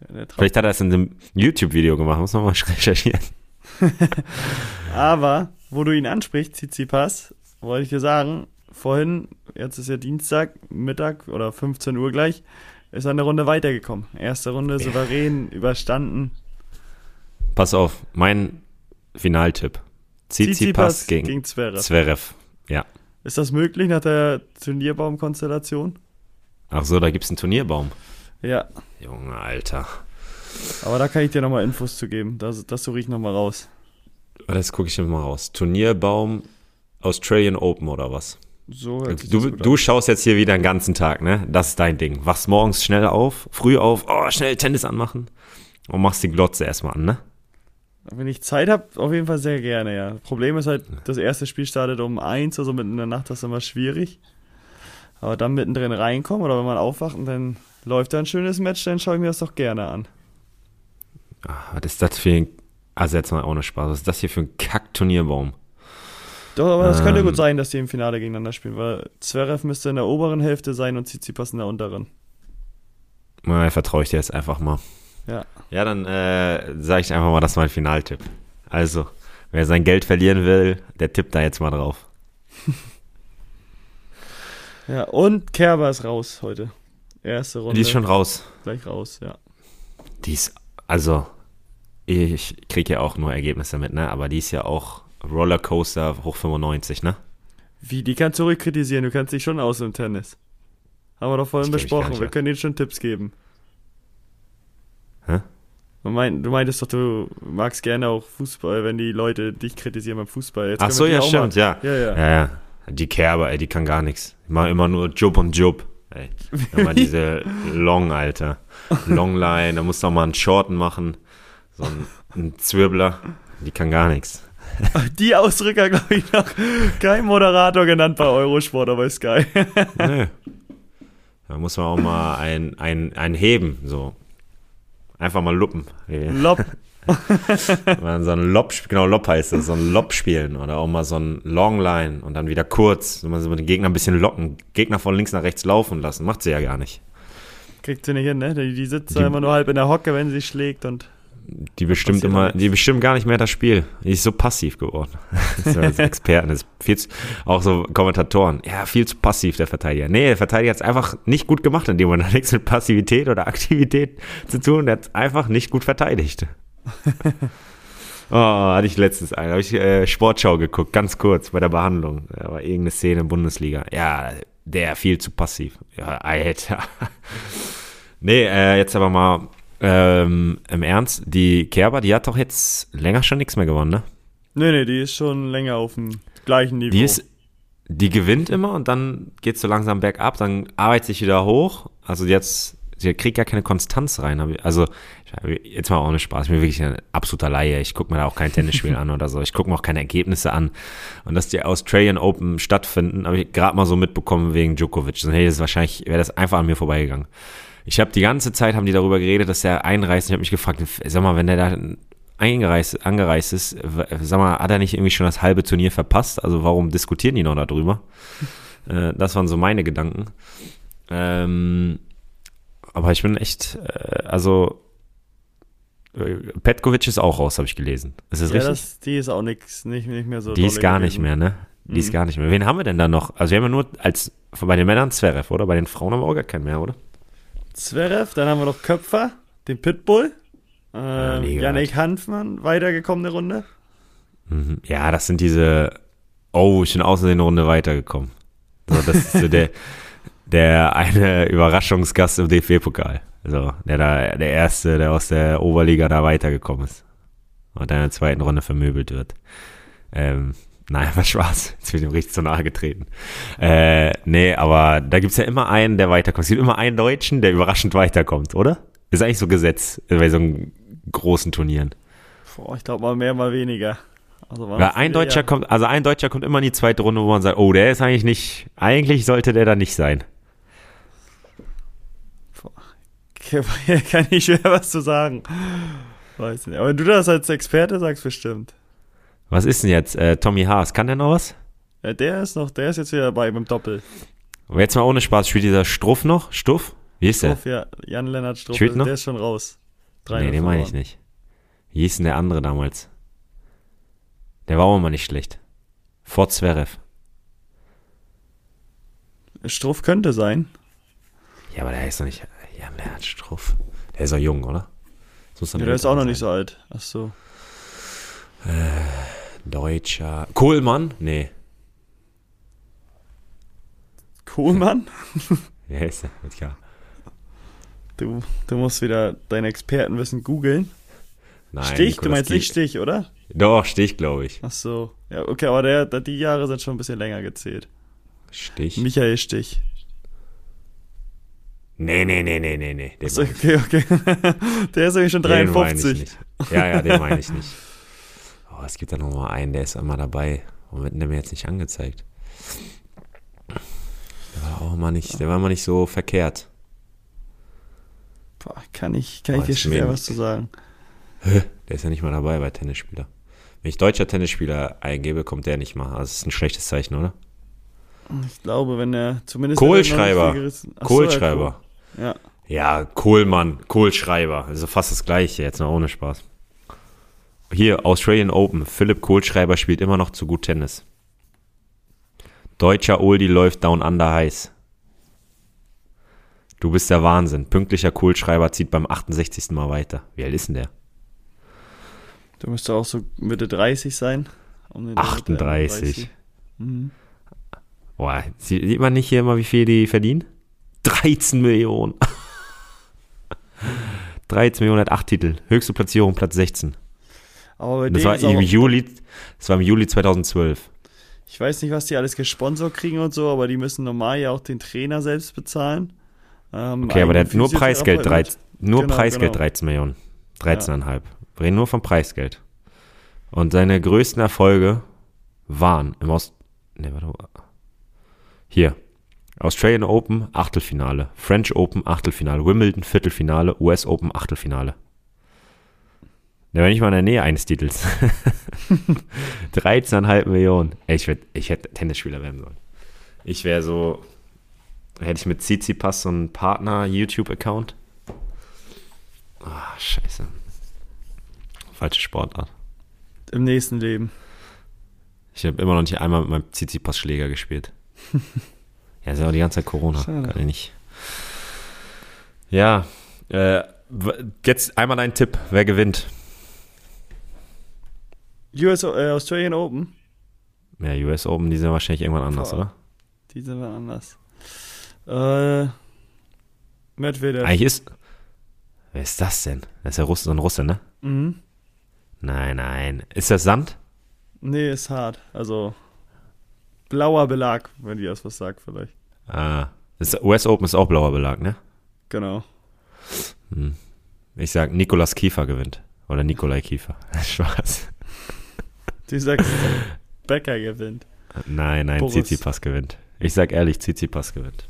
Der, der Vielleicht hat er es in einem YouTube-Video gemacht, muss man mal recherchieren.
aber, wo du ihn ansprichst, Tsitsipas, wollte ich dir sagen, vorhin, jetzt ist ja Dienstag, Mittag oder 15 Uhr gleich, ist er eine Runde weitergekommen. Erste Runde souverän überstanden.
Pass auf, mein Finaltipp. Tsitsipas gegen, gegen Zverev. Zverev. Ja.
Ist das möglich nach der Turnierbaum-Konstellation?
Ach so, da gibt es einen Turnierbaum.
Ja.
Junge, Alter.
Aber da kann ich dir nochmal Infos zu geben. Das, das suche ich nochmal raus.
Das gucke ich mir mal raus. Turnierbaum Australian Open oder was?
So sich
Du, du schaust jetzt hier wieder den ganzen Tag, ne? Das ist dein Ding. Wachst morgens schnell auf, früh auf, oh, schnell Tennis anmachen und machst die Glotze erstmal an, ne?
Wenn ich Zeit habe, auf jeden Fall sehr gerne, ja. Problem ist halt, das erste Spiel startet um eins, also mitten in der Nacht, das ist immer schwierig. Aber dann mittendrin reinkommen oder wenn man aufwacht und dann läuft da ein schönes Match, dann schaue ich mir das doch gerne an.
Ah, was ist das für ein, also jetzt mal ohne Spaß, was ist das hier für ein Kack-Turnierbaum?
Doch, aber das könnte
Ähm.
gut sein, dass die im Finale gegeneinander spielen, weil Zverev müsste in der oberen Hälfte sein und Tsitsipas in der unteren.
Na, vertraue ich dir jetzt einfach mal.
Ja.
Ja, dann äh, sage ich einfach mal, das ist mein Finaltipp. Also, wer sein Geld verlieren will, der tippt da jetzt mal drauf.
Ja, und Kerber ist raus heute. Erste Runde.
Die ist schon raus.
gleich raus, ja.
Die ist, also, ich kriege ja auch nur Ergebnisse mit, ne? Aber die ist ja auch Rollercoaster hoch 95, ne?
Wie, die kannst du ruhig kritisieren, du kannst dich schon aus im Tennis. Haben wir doch vorhin
Das
besprochen, wir können denen schon Tipps geben.
Hä?
Du, mein, du meintest doch, du magst gerne auch Fußball, wenn die Leute dich kritisieren beim Fußball. Jetzt
Ach so, ja, stimmt, ja.
Ja, ja.
Ja, ja. Die Kerber, ey, die kann gar nichts. Die machen immer nur Job und Job. Ey. Immer diese Long, Alter. Longline, da musst du auch mal einen Shorten machen. So ein, ein Zwirbler. Die kann gar nichts.
Die Ausdrücker, glaube ich, noch kein Moderator genannt bei Eurosport, aber ist geil.
Nö. Da muss man auch mal ein, ein, ein heben, so. Einfach mal luppen.
Lob.
So ein Lob, genau, Lob heißt das, so ein Lob spielen oder auch mal so ein Longline und dann wieder kurz, so so den Gegner ein bisschen locken, Gegner von links nach rechts laufen lassen, macht sie ja gar nicht.
Kriegt sie nicht hin, ne? Die, die sitzt
Die-
immer nur halb in der Hocke, wenn sie schlägt und.
Die bestimmt immer, die bestimmt gar nicht mehr das Spiel. Die ist so passiv geworden. Das Experten, das ist viel zu, auch so Kommentatoren. Ja, viel zu passiv, der Verteidiger. Nee, der Verteidiger hat es einfach nicht gut gemacht, in dem Moment hat nichts mit Passivität oder Aktivität zu tun. Der hat einfach nicht gut verteidigt. Oh, hatte ich letztens einen. Habe ich äh, Sportschau geguckt, ganz kurz bei der Behandlung. Da war irgendeine Szene in Bundesliga. Ja, der viel zu passiv. Ja, Alter. nee, äh, jetzt aber mal ähm, im Ernst. Die Kerber, die hat doch jetzt länger schon nichts mehr gewonnen, ne?
Nee, nee, die ist schon länger auf dem gleichen Niveau.
Die ist, die gewinnt immer und dann geht so langsam bergab, dann arbeitet sich wieder hoch. Also jetzt, sie kriegt gar keine Konstanz rein. Also, jetzt mal ohne Spaß, ich bin wirklich ein absoluter Laie. Ich gucke mir da auch kein Tennisspiel an oder so. Ich gucke mir auch keine Ergebnisse an. Und dass die Australian Open stattfinden, habe ich gerade mal so mitbekommen wegen Djokovic. Sonst hätte das wahrscheinlich, wäre das einfach an mir vorbeigegangen. Ich habe die ganze Zeit, haben die darüber geredet, dass er einreist. Ich habe mich gefragt, sag mal, wenn der da eingereist, angereist ist, sag mal, hat er nicht irgendwie schon das halbe Turnier verpasst? Also warum diskutieren die noch darüber? äh, das waren so meine Gedanken. Ähm, aber ich bin echt, äh, also äh, Petkovic ist auch raus, habe ich gelesen. Ist das
ja,
richtig?
das, die ist auch nix, nicht, nicht mehr so.
die ist gar nicht
gewesen.
mehr, ne? Die ist
Mhm.
gar nicht mehr. Wen haben wir denn da noch? Also wir haben ja nur als bei den Männern Zverev, oder? Bei den Frauen haben wir auch gar keinen mehr, oder?
Zverev, dann haben wir noch Köpfer, den Pitbull, äh, Yannick Hanfmann, weitergekommene Runde.
Mhm. Ja, das sind diese, oh, ich bin außer eine Runde weitergekommen. So, das ist so der, der eine Überraschungsgast im DFB-Pokal. So, der da, der erste, der aus der Oberliga da weitergekommen ist. Und dann in der zweiten Runde vermöbelt wird. Ähm, nein, war Spaß. Jetzt wird ihm richtig zu nahe getreten. Äh, nee, aber da gibt's ja immer einen, der weiterkommt. Es gibt immer einen Deutschen, der überraschend weiterkommt, oder? Ist eigentlich so Gesetz bei so einem großen Turnieren.
Boah, ich glaube mal mehr, mal weniger. Also
Ja, ein Deutscher kommt, also ein Deutscher kommt immer in die zweite Runde, wo man sagt, oh, der ist eigentlich nicht, eigentlich sollte der da nicht sein.
Kann ich schwer was zu sagen. Weiß nicht. Aber wenn du das als Experte sagst, bestimmt.
Was ist denn jetzt? Äh, Tommy Haas, kann der noch was?
Ja, der ist noch, der ist jetzt wieder dabei beim Doppel.
Aber jetzt mal ohne Spaß, spielt dieser Struff noch? Stuff? Wie ist der?
Struff, ja, Jan-Lennart Struff,
Spielt noch?
der ist schon raus. Drei
nee, den meine ich nicht. Wie hieß denn der andere damals? Der war auch immer nicht schlecht. Vor Zverev.
Struff könnte sein.
Ja, aber der ist doch nicht, ja, der hat Struff. Der ist doch jung, oder?
Ja, der ist auch noch nicht
sein.
so alt. Ach so.
Deutscher. Kohlmann? Nee.
Kohlmann?
Wer ist der? Mit K.
Du, du musst wieder dein Expertenwissen googeln.
Nein,
Stich? Du
Nicolas
meinst nicht Stich, oder?
Doch, Stich, glaube ich.
Ach so. Ja, okay, aber der, der, die Jahre sind schon ein bisschen länger gezählt.
Stich?
Michael Stich.
Nee, nee, nee, nee, nee, nee.
Achso, okay, okay. der ist nämlich schon 53.
Ja, ja, den meine ich nicht. Oh, es gibt da noch mal einen, der ist immer dabei. Warum wird der mir jetzt nicht angezeigt? Der war auch mal nicht, der war mal nicht so verkehrt.
Boah, kann ich, kann Boah, ich dir schwer was zu sagen.
Der ist ja nicht mal dabei bei Tennisspieler. Wenn ich deutscher Tennisspieler eingebe, kommt der nicht mal. Also das ist ein schlechtes Zeichen, oder?
Ich glaube, wenn er zumindest.
Kohlschreiber. Kohlschreiber.
Ja.
Ja, Kohlmann, Kohlschreiber. Also fast das gleiche, jetzt noch ohne Spaß. Hier, Australian Open. Philipp Kohlschreiber spielt immer noch zu gut Tennis. Deutscher Oldie läuft down under heiß. Du bist der Wahnsinn. Pünktlicher Kohlschreiber zieht beim 68. Mal weiter. Wie alt ist denn der?
Du müsstest auch so Mitte 30 sein.
Um 38. Mhm. Boah, sieht man nicht hier immer, wie viel die verdienen? 13 Millionen. 13 Millionen hat 8 Titel. Höchste Platzierung Platz 16. Aber das war im Juli, das war im Juli 2012.
Ich weiß nicht, was die alles gesponsert kriegen und so, aber die müssen normal ja auch den Trainer selbst bezahlen.
Ähm, okay, aber der hat nur Preisgeld, 13, nur genau, Preisgeld genau. 13 Millionen. 13,5. Ja. Wir reden nur vom Preisgeld. Und seine größten Erfolge waren im Ost. Nee, warte. Hier. Australian Open Achtelfinale, French Open Achtelfinale, Wimbledon Viertelfinale, US Open Achtelfinale. Da wäre nicht mal in der Nähe eines Titels. 13,5 Millionen. Ey, ich, werd, ich hätte Tennisspieler werden sollen. Ich wäre so, hätte ich mit Tsitsipas so einen Partner-YouTube-Account. Ah, oh, scheiße. Falsche Sportart.
Im nächsten Leben.
Ich habe immer noch nicht einmal mit meinem Tsitsipas-Schläger gespielt. Ja, ist ja auch die ganze Zeit Corona. Schade. Kann ich nicht. Ja, äh, jetzt einmal ein Tipp. Wer gewinnt?
US, äh, Australian Open?
Ja, US Open, die sind wahrscheinlich irgendwann anders, Boah. oder?
Die sind wir anders. Äh, Medvedev.
Eigentlich ist. Wer ist das denn? Das ist ja Russ, so ein Russe, ne?
Mhm.
Nein, nein. Ist das Sand?
Nee, ist hart. Also blauer Belag, wenn die das was sagt, vielleicht.
Ah, das US Open ist auch blauer Belag, ne?
Genau.
Hm. Ich sag, Nikolas Kiefer gewinnt. Oder Nikolai Kiefer. Spaß.
Du sagst, Becker gewinnt.
Nein, nein, Tsitsipas gewinnt. Ich sag ehrlich, Tsitsipas gewinnt.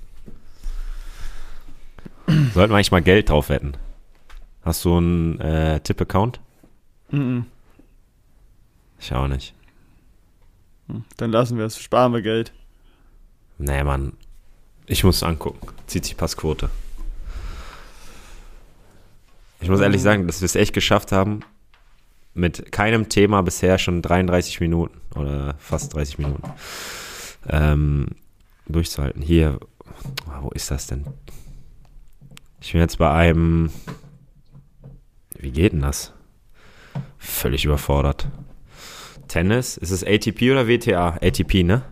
Sollten wir eigentlich mal Geld drauf wetten? Hast du einen äh, Tipp-Account?
Mhm.
Ich auch nicht.
Hm, dann lassen wir es, sparen wir Geld.
Nee, Mann. Ich muss es angucken. Zieht sich Passquote. Ich muss ehrlich sagen, dass wir es echt geschafft haben, mit keinem Thema bisher schon 33 Minuten oder fast 30 Minuten ähm, durchzuhalten. Hier, wo ist das denn? Ich bin jetzt bei einem. Wie geht denn das? Völlig überfordert. Tennis, ist es ATP oder WTA? ATP, ne?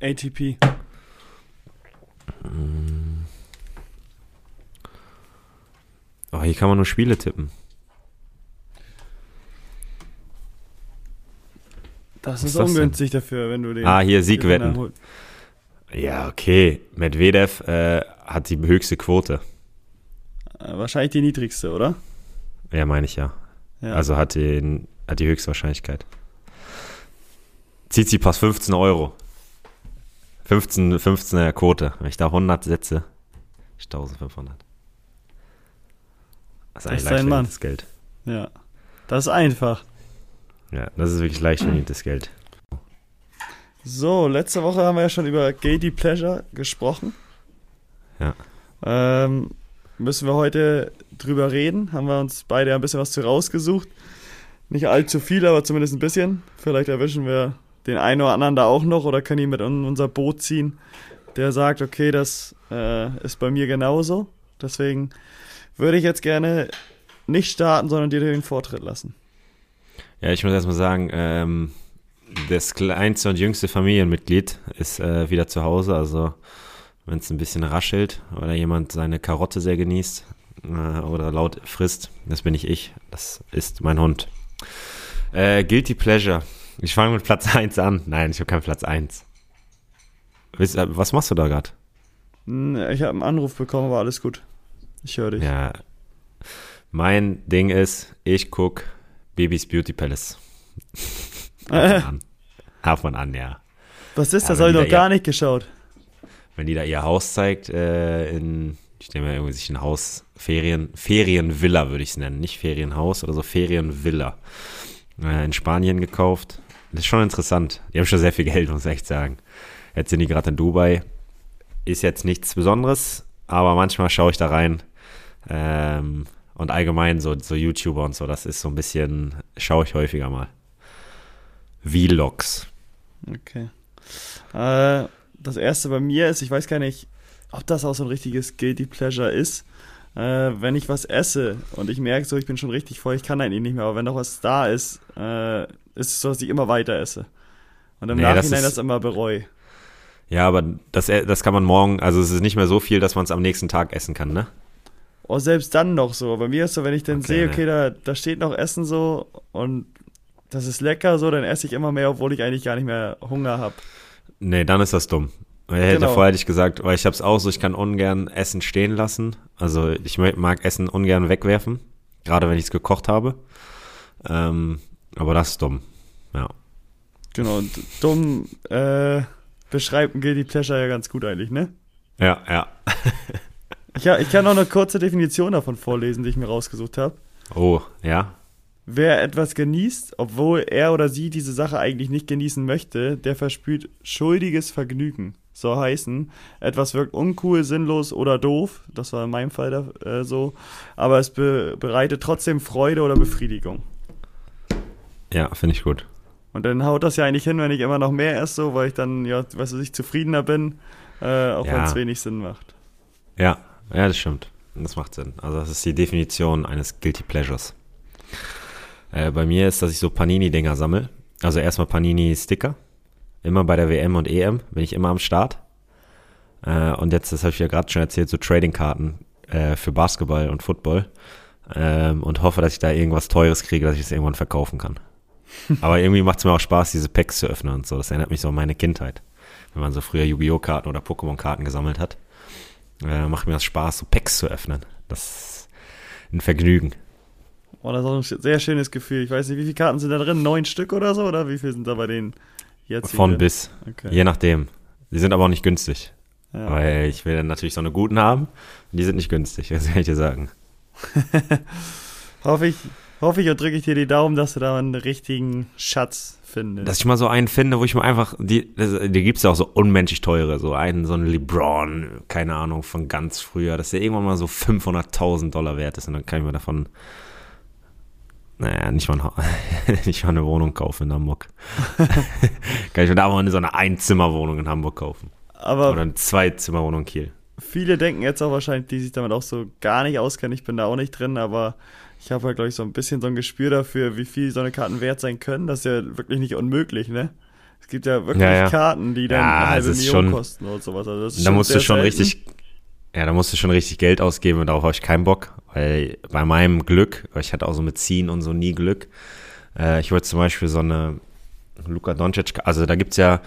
ATP.
Oh, hier kann man nur Spiele tippen.
Das ist, ist ungünstig das dafür, wenn du den.
Ah, hier Siegwetten. Ja, okay. Medvedev äh, hat die höchste Quote.
Äh, wahrscheinlich die niedrigste, oder?
Ja, meine ich ja. ja. Also hat, den, hat die höchste Wahrscheinlichkeit. Tsitsipas 15 Euro. 15, 15er Quote. Wenn ich da 100 setze, ich 1500.
Das ist eigentlich leicht verdientes
Geld.
Ja. Das ist einfach.
Ja, das ist wirklich leicht verdientes Geld.
So, letzte Woche haben wir ja schon über Guilty Pleasure gesprochen.
Ja.
Ähm, müssen wir heute drüber reden. Haben wir uns beide ein bisschen was zu rausgesucht. Nicht allzu viel, aber zumindest ein bisschen. Vielleicht erwischen wir den einen oder anderen da auch noch oder können ihn mit in unser Boot ziehen, der sagt, okay, das äh, ist bei mir genauso. Deswegen würde ich jetzt gerne nicht starten, sondern dir den Vortritt lassen.
Ja, ich muss erstmal sagen, ähm, das kleinste und jüngste Familienmitglied ist äh, wieder zu Hause. Also, wenn es ein bisschen raschelt oder jemand seine Karotte sehr genießt äh, oder laut frisst, das bin nicht ich. Das ist mein Hund. Äh, Guilty Pleasure. Ich fange mit Platz 1 an. Nein, ich habe keinen Platz 1. Was machst du da gerade?
Ich habe einen Anruf bekommen, aber alles gut. Ich höre dich.
Ja. Mein Ding ist, ich gucke Babys Beauty Palace. An. Darf man an, ja.
Was ist das? Ja, Habe ich noch gar nicht geschaut.
Wenn die da ihr Haus zeigt, äh, in, ich denke mal, irgendwie sich ein Haus, Ferien, Ferienvilla würde ich es nennen. Nicht Ferienhaus oder so, Ferienvilla. Äh, in Spanien gekauft. Das ist schon interessant. Die haben schon sehr viel Geld, muss ich echt sagen. Jetzt sind die gerade in Dubai. Ist jetzt nichts Besonderes, aber manchmal schaue ich da rein. Ähm, und allgemein so, so YouTuber und so, das ist so ein bisschen, schaue ich häufiger mal. Vlogs.
Okay. Äh, das erste bei mir ist, ich weiß gar nicht, ob das auch so ein richtiges Guilty Pleasure ist. Äh, wenn ich was esse und ich merke so, ich bin schon richtig voll, ich kann eigentlich nicht mehr, aber wenn noch was da ist, äh, ist es so, dass ich immer weiter esse. Und im nee, Nachhinein das, ist, das immer bereue.
Ja, aber das, das kann man morgen, also es ist nicht mehr so viel, dass man es am nächsten Tag essen kann, ne?
Oh, selbst dann noch so. Bei mir ist so, wenn ich dann okay, sehe, okay, da, da steht noch Essen so und das ist lecker so, dann esse ich immer mehr, obwohl ich eigentlich gar nicht mehr Hunger habe.
Nee, dann ist das dumm. Genau. Davor hätte ich gesagt, weil ich habe es auch so, ich kann ungern Essen stehen lassen. Also ich mag Essen ungern wegwerfen, gerade wenn ich es gekocht habe. Ähm, aber das ist dumm, ja.
Genau, und dumm äh, beschreibt ein Guilty Pleasure ja ganz gut eigentlich, ne?
Ja, ja.
ich, ich kann noch eine kurze Definition davon vorlesen, die ich mir rausgesucht habe.
Oh, ja.
Wer etwas genießt, obwohl er oder sie diese Sache eigentlich nicht genießen möchte, der verspürt schuldiges Vergnügen. So heißen, etwas wirkt uncool, sinnlos oder doof, das war in meinem Fall da, äh, so, aber es be bereitet trotzdem Freude oder Befriedigung.
Ja, finde ich gut.
Und dann haut das ja eigentlich hin, wenn ich immer noch mehr esse, so, weil ich dann, ja, weißt du, ich zufriedener bin, äh, auch ja. wenn es wenig Sinn macht.
Ja, ja, das stimmt. Das macht Sinn. Also das ist die Definition eines Guilty Pleasures. Äh, bei mir ist, dass ich so Panini-Dinger sammle. Also erstmal Panini-Sticker. Immer bei der WM und EM bin ich immer am Start. Äh, und jetzt, das habe ich ja gerade schon erzählt, so Trading-Karten äh, für Basketball und Football. Ähm, und hoffe, dass ich da irgendwas Teures kriege, dass ich es irgendwann verkaufen kann. Aber irgendwie macht es mir auch Spaß, diese Packs zu öffnen und so. Das erinnert mich so an meine Kindheit. Wenn man so früher Yu-Gi-Oh! Karten oder Pokémon-Karten gesammelt hat, äh, macht mir das Spaß, so Packs zu öffnen. Das ist ein Vergnügen.
Oh, das ist auch ein sehr schönes Gefühl. Ich weiß nicht, wie viele Karten sind da drin? Neun Stück oder so? Oder wie viele sind da bei denen
jetzt? Von bis. Okay. Je nachdem. Die sind aber auch nicht günstig. Ja. Weil ich will dann natürlich so eine guten haben. Und die sind nicht günstig, das kann ich dir sagen.
hoffe ich, hoffe ich und drücke ich dir die Daumen, dass du da einen richtigen Schatz findest.
Dass ich mal so einen finde, wo ich mal einfach, die, die gibt es ja auch so unmenschlich teure, so einen, so einen LeBron, keine Ahnung, von ganz früher, dass der irgendwann mal so 500.000 Dollar wert ist und dann kann ich mir davon naja, nicht mal, nicht mal eine Wohnung kaufen in Hamburg. Kann ich mir da mal so eine Einzimmerwohnung in Hamburg kaufen. Aber Oder eine Zweizimmerwohnung in Kiel.
Viele denken jetzt auch wahrscheinlich, die sich damit auch so gar nicht auskennen. Ich bin da auch nicht drin, aber ich habe halt, glaube ich, so ein bisschen so ein Gespür dafür, wie viel so eine Karten wert sein können. Das ist ja wirklich nicht unmöglich, ne? Es gibt ja wirklich ja, ja. Karten, die dann ja, eine halbe Million schon, kosten und sowas. Also
da musst du schon selten. richtig, ja, da musst du schon richtig Geld ausgeben und darauf habe ich keinen Bock. Weil bei meinem Glück, ich hatte auch so mit Ziehen und so nie Glück. Äh, ich wollte zum Beispiel so eine Luka Doncic, also da gibt es ja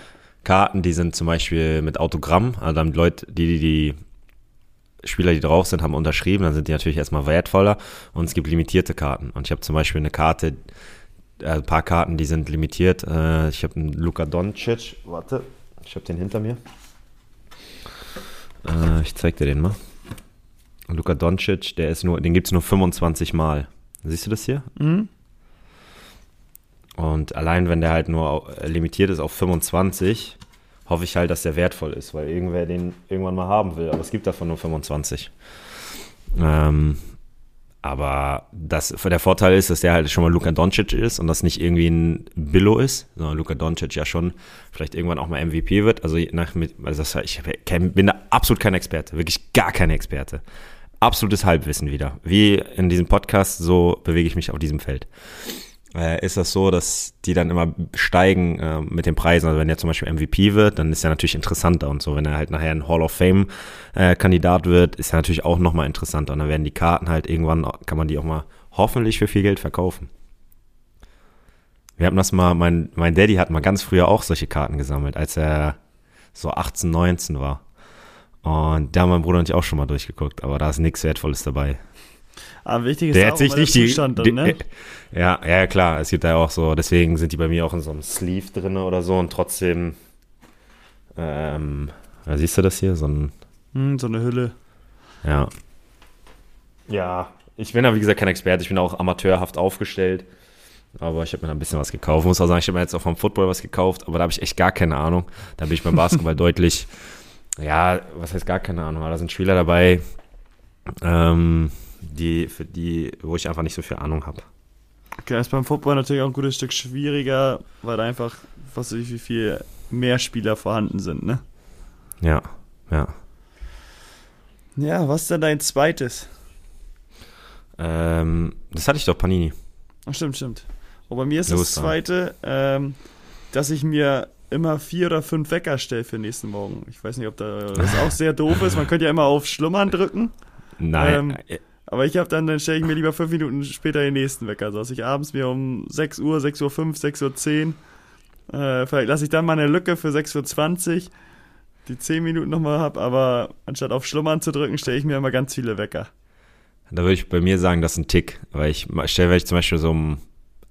Karten, die sind zum Beispiel mit Autogramm, also dann Leute, die, die, die Spieler, die drauf sind, haben unterschrieben, dann sind die natürlich erstmal wertvoller und es gibt limitierte Karten. Und ich habe zum Beispiel eine Karte, äh, ein paar Karten, die sind limitiert. Äh, ich habe einen Luka Doncic, warte, ich habe den hinter mir. Äh, ich zeig dir den mal. Luka Doncic, der ist nur, den gibt es nur 25 Mal. Siehst du das hier? Mhm. Und allein wenn der halt nur limitiert ist auf 25, hoffe ich halt, dass der wertvoll ist, weil irgendwer den irgendwann mal haben will. Aber es gibt davon nur 25. Ähm, aber das, der Vorteil ist, dass der halt schon mal Luka Doncic ist und das nicht irgendwie ein Billo ist, sondern Luka Doncic ja schon vielleicht irgendwann auch mal MVP wird. Also, nach, also das, ich bin da absolut kein Experte, wirklich gar kein Experte absolutes Halbwissen wieder. Wie in diesem Podcast, so bewege ich mich auf diesem Feld. Äh, ist das so, dass die dann immer steigen äh, mit den Preisen. Also wenn er zum Beispiel MVP wird, dann ist er natürlich interessanter und so. Wenn er halt nachher ein Hall of Fame äh, Kandidat wird, ist er natürlich auch nochmal interessanter. Und dann werden die Karten halt irgendwann, kann man die auch mal hoffentlich für viel Geld verkaufen. Wir haben das mal, mein, mein Daddy hat mal ganz früher auch solche Karten gesammelt, als er so 18, 19 war. Und da haben mein Bruder und ich auch schon mal durchgeguckt, aber da ist nichts Wertvolles dabei.
Aber wichtig ist
Der
auch
hat sich
immer
nicht
der
die,
Zustand
die
dann, ne?
ja, ja, klar, es gibt da auch so, deswegen sind die bei mir auch in so einem Sleeve drin oder so und trotzdem, ähm, siehst du das hier? So ein,
Hm, so eine Hülle.
ja. Ja, ich bin da wie gesagt kein Experte, ich bin auch amateurhaft aufgestellt. Aber ich habe mir da ein bisschen was gekauft. Muss auch sagen, ich habe mir jetzt auch vom Football was gekauft, aber da habe ich echt gar keine Ahnung. Da bin ich beim Basketball deutlich, ja, was heißt gar keine Ahnung, aber da sind Spieler dabei, ähm, die, für die, wo ich einfach nicht so viel Ahnung habe.
Okay, ist beim Football natürlich auch ein gutes Stück schwieriger, weil einfach, was weiß ich, wie viel mehr Spieler vorhanden sind, ne?
Ja, ja.
Ja, was ist denn dein zweites?
Ähm, das hatte ich doch, Panini.
Ach, stimmt, stimmt. Und bei mir ist
Los
das zweite, ähm, dass ich mir immer vier oder fünf Wecker stelle für nächsten Morgen. Ich weiß nicht, ob da das auch sehr doof ist. Man könnte ja immer auf Schlummern drücken.
Nein,
Ähm, Aber ich habe dann, dann stelle ich mir lieber fünf Minuten später den nächsten Wecker. So dass ich abends mir um 6 Uhr, 6 Uhr 5, 6 Uhr 10, äh, vielleicht lasse ich dann mal eine Lücke für 6 Uhr 20, die 10 Minuten nochmal habe, aber anstatt auf Schlummern zu drücken, stelle ich mir immer ganz viele Wecker.
da würde ich bei mir sagen, das ist ein Tick. Weil ich stelle, wenn ich zum Beispiel so um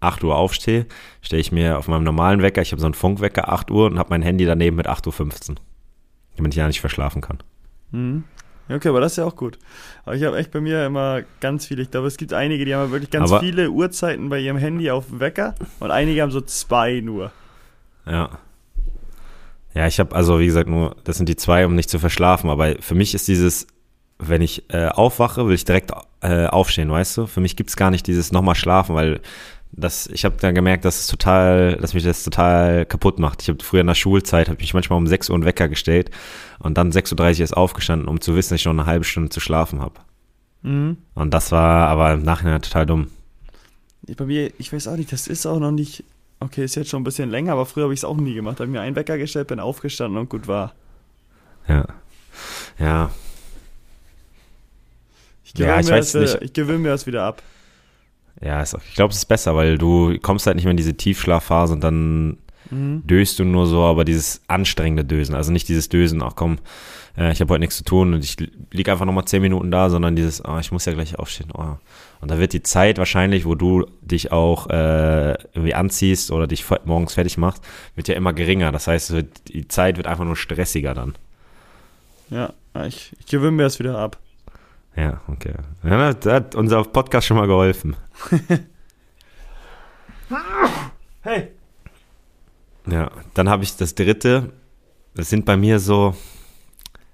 8 Uhr aufstehe, stelle ich mir auf meinem normalen Wecker, ich habe so einen Funkwecker 8 Uhr und habe mein Handy daneben mit 8.15 Uhr. Damit ich ja nicht verschlafen kann.
Mhm. Okay, aber das ist ja auch gut. Aber ich habe echt bei mir immer ganz viele. Ich glaube, es gibt einige, die haben wirklich ganz
Aber-
viele Uhrzeiten bei ihrem Handy auf dem Wecker und einige haben so zwei nur.
Ja. Ja, ich habe also, wie gesagt, nur, das sind die zwei, um nicht zu verschlafen. Aber für mich ist dieses, wenn ich äh, aufwache, will ich direkt äh, aufstehen, weißt du? Für mich gibt's gar nicht dieses nochmal schlafen, weil das, ich habe dann gemerkt, dass es total, dass mich das total kaputt macht. Ich habe früher in der Schulzeit, habe mich manchmal um 6 Uhr einen Wecker gestellt und dann 6.30 Uhr erst aufgestanden, um zu wissen, dass ich noch eine halbe Stunde zu schlafen habe.
Mhm.
Und das war aber im Nachhinein total dumm.
Bei mir, ich weiß auch nicht, das ist auch noch nicht. Okay, ist jetzt schon ein bisschen länger, aber früher habe ich es auch nie gemacht. Habe mir einen Wecker gestellt, bin aufgestanden und gut war.
Ja. Ja,
Ich
Ja,
gewöhne
ich
mir, das, ich gewöhne mir das wieder ab.
Ja, ist, ich glaube, es ist besser, weil du kommst halt nicht mehr in diese Tiefschlafphase und dann döst du nur so, aber dieses anstrengende Dösen, also nicht dieses Dösen, ach komm, äh, ich habe heute nichts zu tun und ich liege einfach nochmal zehn Minuten da, sondern dieses, ah, ich muss ja gleich aufstehen. Oh. Und da wird die Zeit wahrscheinlich, wo du dich auch äh, irgendwie anziehst oder dich morgens fertig machst, wird ja immer geringer. Das heißt, wird, die Zeit wird einfach nur stressiger dann.
Ja, ich, ich gewöhne mir das wieder ab.
Ja, okay. Ja, da hat unser Podcast schon mal geholfen.
Hey!
Ja, dann habe ich das dritte. Das sind bei mir so,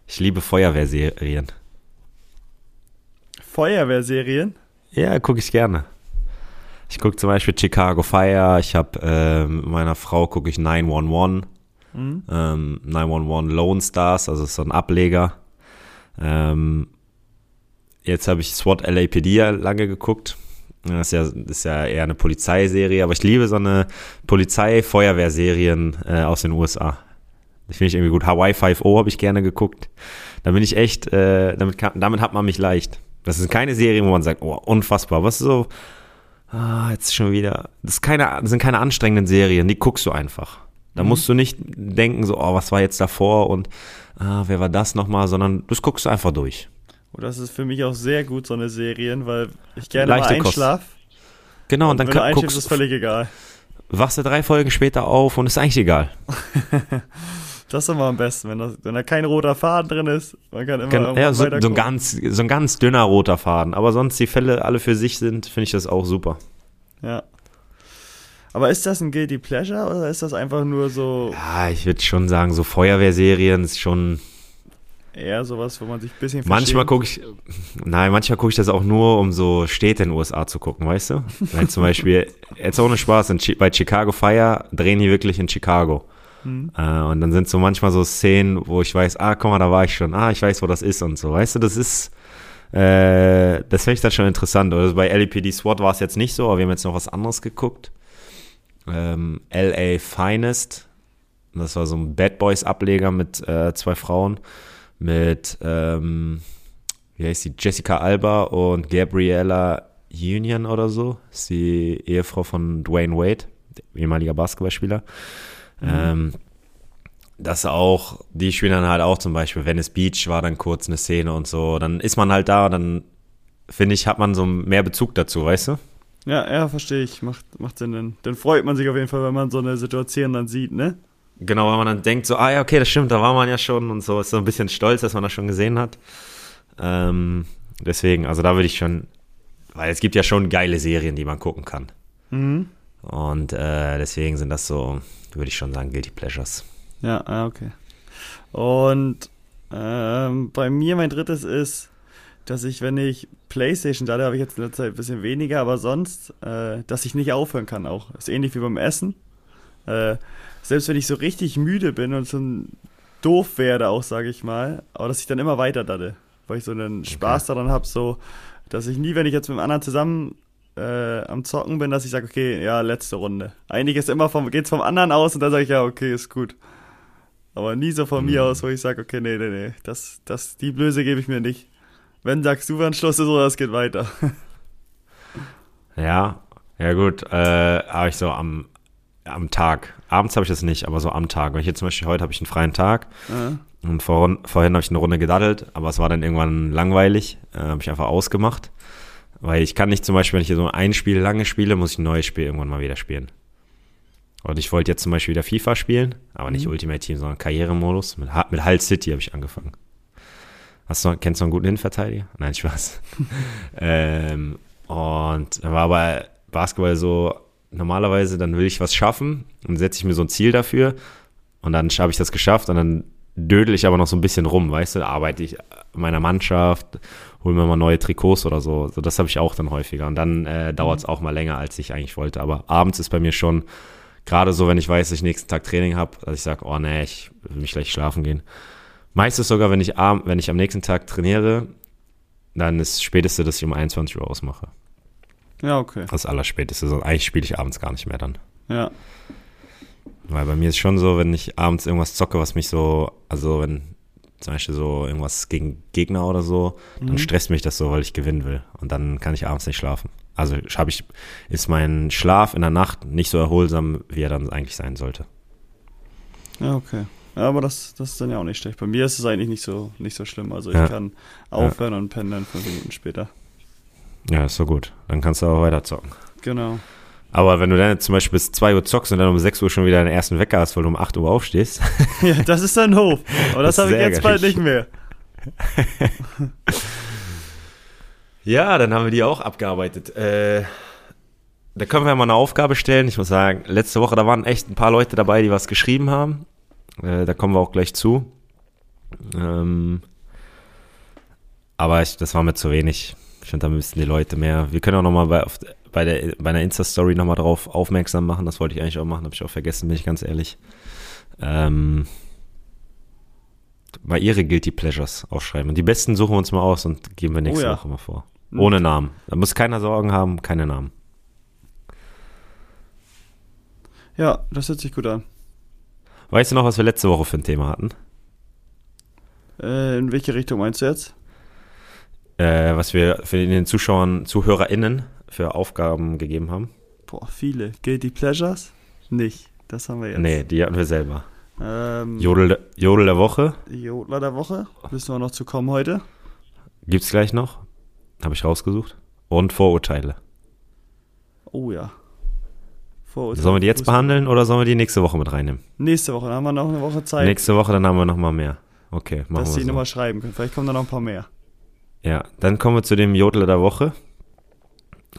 ich liebe Feuerwehrserien.
Feuerwehrserien?
Ja, gucke ich gerne. Ich gucke zum Beispiel Chicago Fire. Ich habe mit meiner Frau gucke ich 911.
Mhm.
Ähm, 911 Lone Stars, also so ein Ableger. Ähm, jetzt habe ich SWAT LAPD ja lange geguckt. Das ist ja, das ist ja eher eine Polizeiserie, aber ich liebe so eine Polizei-Feuerwehrserien äh, aus den USA. Das finde ich irgendwie gut. Hawaii 5.0 habe ich gerne geguckt. Da bin ich echt, äh, damit, kann, damit hat man mich leicht. Das ist keine Serie, wo man sagt, oh, unfassbar. Was ist so, ah, jetzt schon wieder. Das, keine, das sind keine anstrengenden Serien, die guckst du einfach. Da musst du nicht denken, so, oh, was war jetzt davor und ah, wer war das nochmal, sondern das guckst du einfach durch.
Und das ist für mich auch sehr gut, so eine Serien, weil ich gerne
Leichte
mal
Kost.
einschlaf.
Genau, und dann
wenn du
ka-
einschläfst, ist
guckst,
völlig egal.
wachst du drei Folgen später auf und ist eigentlich egal.
Das ist immer am besten, wenn, das, wenn da kein roter Faden drin ist. Man kann immer irgendwann
ja, so, so, ein ganz, so ein ganz dünner roter Faden. Aber sonst die Fälle alle für sich sind, finde ich das auch super.
Ja. Aber ist das ein Guilty Pleasure oder ist das einfach nur so
Ja, ich würde schon sagen, so Feuerwehrserien ist schon.
Eher sowas, wo man sich ein bisschen
Manchmal gucke ich, nein, manchmal gucke ich das auch nur, um so Städte in den USA zu gucken, weißt du? Wenn zum Beispiel, jetzt ohne Spaß, in, bei Chicago Fire drehen die wirklich in Chicago.
Hm.
Äh, und dann sind so manchmal so Szenen, wo ich weiß, ah, guck mal, da war ich schon, ah, ich weiß, wo das ist und so, weißt du, das ist, äh, das finde ich dann schon interessant. Also bei LAPD SWAT war es jetzt nicht so, aber wir haben jetzt noch was anderes geguckt. Ähm, LA Finest, das war so ein Bad Boys Ableger mit äh, zwei Frauen, mit, ähm, wie heißt die, Jessica Alba und Gabriella Union oder so, ist die Ehefrau von Dwayne Wade, ehemaliger Basketballspieler. Ähm, das auch, die spielen dann halt auch zum Beispiel, Venice Beach war dann kurz eine Szene und so, dann ist man halt da, dann finde ich, hat man so mehr Bezug dazu, weißt du?
Ja, ja, verstehe ich. Macht, macht Sinn. Dann, dann freut man sich auf jeden Fall, wenn man so eine Situation dann sieht, ne?
Genau, wenn man dann denkt, so, ah ja, okay, das stimmt, da war man ja schon und so, ist so ein bisschen stolz, dass man das schon gesehen hat. Ähm, deswegen, also da würde ich schon, weil es gibt ja schon geile Serien, die man gucken kann. Mhm. Und äh, deswegen sind das so, würde ich schon sagen, Guilty Pleasures.
Ja, okay. Und ähm, bei mir mein drittes ist, dass ich, wenn ich Playstation da habe ich jetzt in der Zeit ein bisschen weniger, aber sonst, äh, dass ich nicht aufhören kann auch. Ist ähnlich wie beim Essen. Äh, selbst wenn ich so richtig müde bin und so doof werde auch, sage ich mal, aber dass ich dann immer weiter datte, weil ich so einen Spaß okay. daran habe, so, dass ich nie, wenn ich jetzt mit einem anderen zusammen äh, am Zocken bin, dass ich sage, okay, ja, letzte Runde. Eigentlich ist immer vom, geht's vom anderen aus und dann sage ich, ja, okay, ist gut. Aber nie so von mhm. mir aus, wo ich sage, okay, nee, nee, nee, das, das, die Blöße gebe ich mir nicht. Wenn sagst du, wann Schluss ist oder es geht weiter.
ja, ja gut, äh, habe ich so am, am Tag. Abends habe ich das nicht, aber so am Tag. Wenn ich jetzt zum Beispiel heute habe ich einen freien Tag mhm. und vor, vorhin habe ich eine Runde gedaddelt, aber es war dann irgendwann langweilig, äh, habe ich einfach ausgemacht. Weil ich kann nicht zum Beispiel, wenn ich so ein Spiel lange spiele, muss ich ein neues Spiel irgendwann mal wieder spielen. Und ich wollte jetzt zum Beispiel wieder FIFA spielen, aber nicht mhm. Ultimate Team, sondern Karrieremodus. Mit, mit Hull City habe ich angefangen. Hast du, kennst du einen guten Innenverteidiger? Nein, Spaß. ähm, und war aber Basketball so, normalerweise, dann will ich was schaffen und setze ich mir so ein Ziel dafür und dann habe ich das geschafft und dann dödel ich aber noch so ein bisschen rum, weißt du, arbeite ich in meiner Mannschaft, hole mir mal neue Trikots oder so. so das habe ich auch dann häufiger und dann äh, dauert es mhm. auch mal länger, als ich eigentlich wollte. Aber abends ist bei mir schon, gerade so, wenn ich weiß, dass ich nächsten Tag Training habe, dass ich sage, oh nee, ich will mich gleich schlafen gehen. Meistens sogar, wenn ich, am, wenn ich am nächsten Tag trainiere, dann ist späteste, dass ich um 21 Uhr ausmache.
Ja, okay.
Das Allerspäteste. Also eigentlich spiele ich abends gar nicht mehr dann.
Ja.
Weil bei mir ist schon so, wenn ich abends irgendwas zocke, was mich so, also wenn zum Beispiel so irgendwas gegen Gegner oder so, mhm. dann stresst mich das so, weil ich gewinnen will. Und dann kann ich abends nicht schlafen. Also habe ich, ist mein Schlaf in der Nacht nicht so erholsam, wie er dann eigentlich sein sollte.
Ja, okay. Ja, aber das, das ist dann ja auch nicht schlecht. Bei mir ist es eigentlich nicht so, nicht so schlimm. Also ich ja. kann aufhören ja. und pennen dann fünf Minuten später.
Ja, ist so gut. Dann kannst du aber weiter zocken.
Genau.
Aber wenn du dann zum Beispiel bis 2 Uhr zockst und dann um 6 Uhr schon wieder deinen ersten Wecker hast, weil du um 8 Uhr aufstehst.
ja, das ist dann hoch. Aber das, das habe ich jetzt bald nicht mehr.
ja, dann haben wir die auch abgearbeitet. Äh, da können wir ja mal eine Aufgabe stellen. Ich muss sagen, letzte Woche, da waren echt ein paar Leute dabei, die was geschrieben haben. Äh, da kommen wir auch gleich zu. Ähm, aber ich, das war mir zu wenig. Ich finde, da müssten die Leute mehr. Wir können auch nochmal bei, bei, der, bei einer Insta-Story nochmal drauf aufmerksam machen. Das wollte ich eigentlich auch machen, habe ich auch vergessen, bin ich ganz ehrlich. Ähm, mal ihre Guilty Pleasures aufschreiben. Und die besten suchen wir uns mal aus und geben wir nächste oh ja. Woche mal vor. Mhm. Ohne Namen. Da muss keiner Sorgen haben, keine Namen.
Ja, das hört sich gut an.
Weißt du noch, was wir letzte Woche für ein Thema hatten?
Äh, in welche Richtung meinst du jetzt?
Äh, was wir für den Zuschauern, ZuhörerInnen für Aufgaben gegeben haben?
Boah, viele. Guilty Pleasures? Nicht. Das haben wir jetzt.
Nee, die hatten wir selber. Ähm, Jodel, Jodel der Woche?
Jodler der Woche. Müssen wir noch zu kommen heute.
Gibt's gleich noch. Habe ich rausgesucht. Und Vorurteile.
Oh ja.
Vorurteile. Sollen wir die jetzt behandeln oder sollen wir die nächste Woche mit reinnehmen?
Nächste Woche, dann haben wir noch eine Woche Zeit.
Nächste Woche, dann haben wir noch mal mehr. Okay,
machen Dass wir Dass die nochmal schreiben können. Vielleicht kommen da noch ein paar mehr.
Ja, dann kommen wir zu dem Jodler der Woche.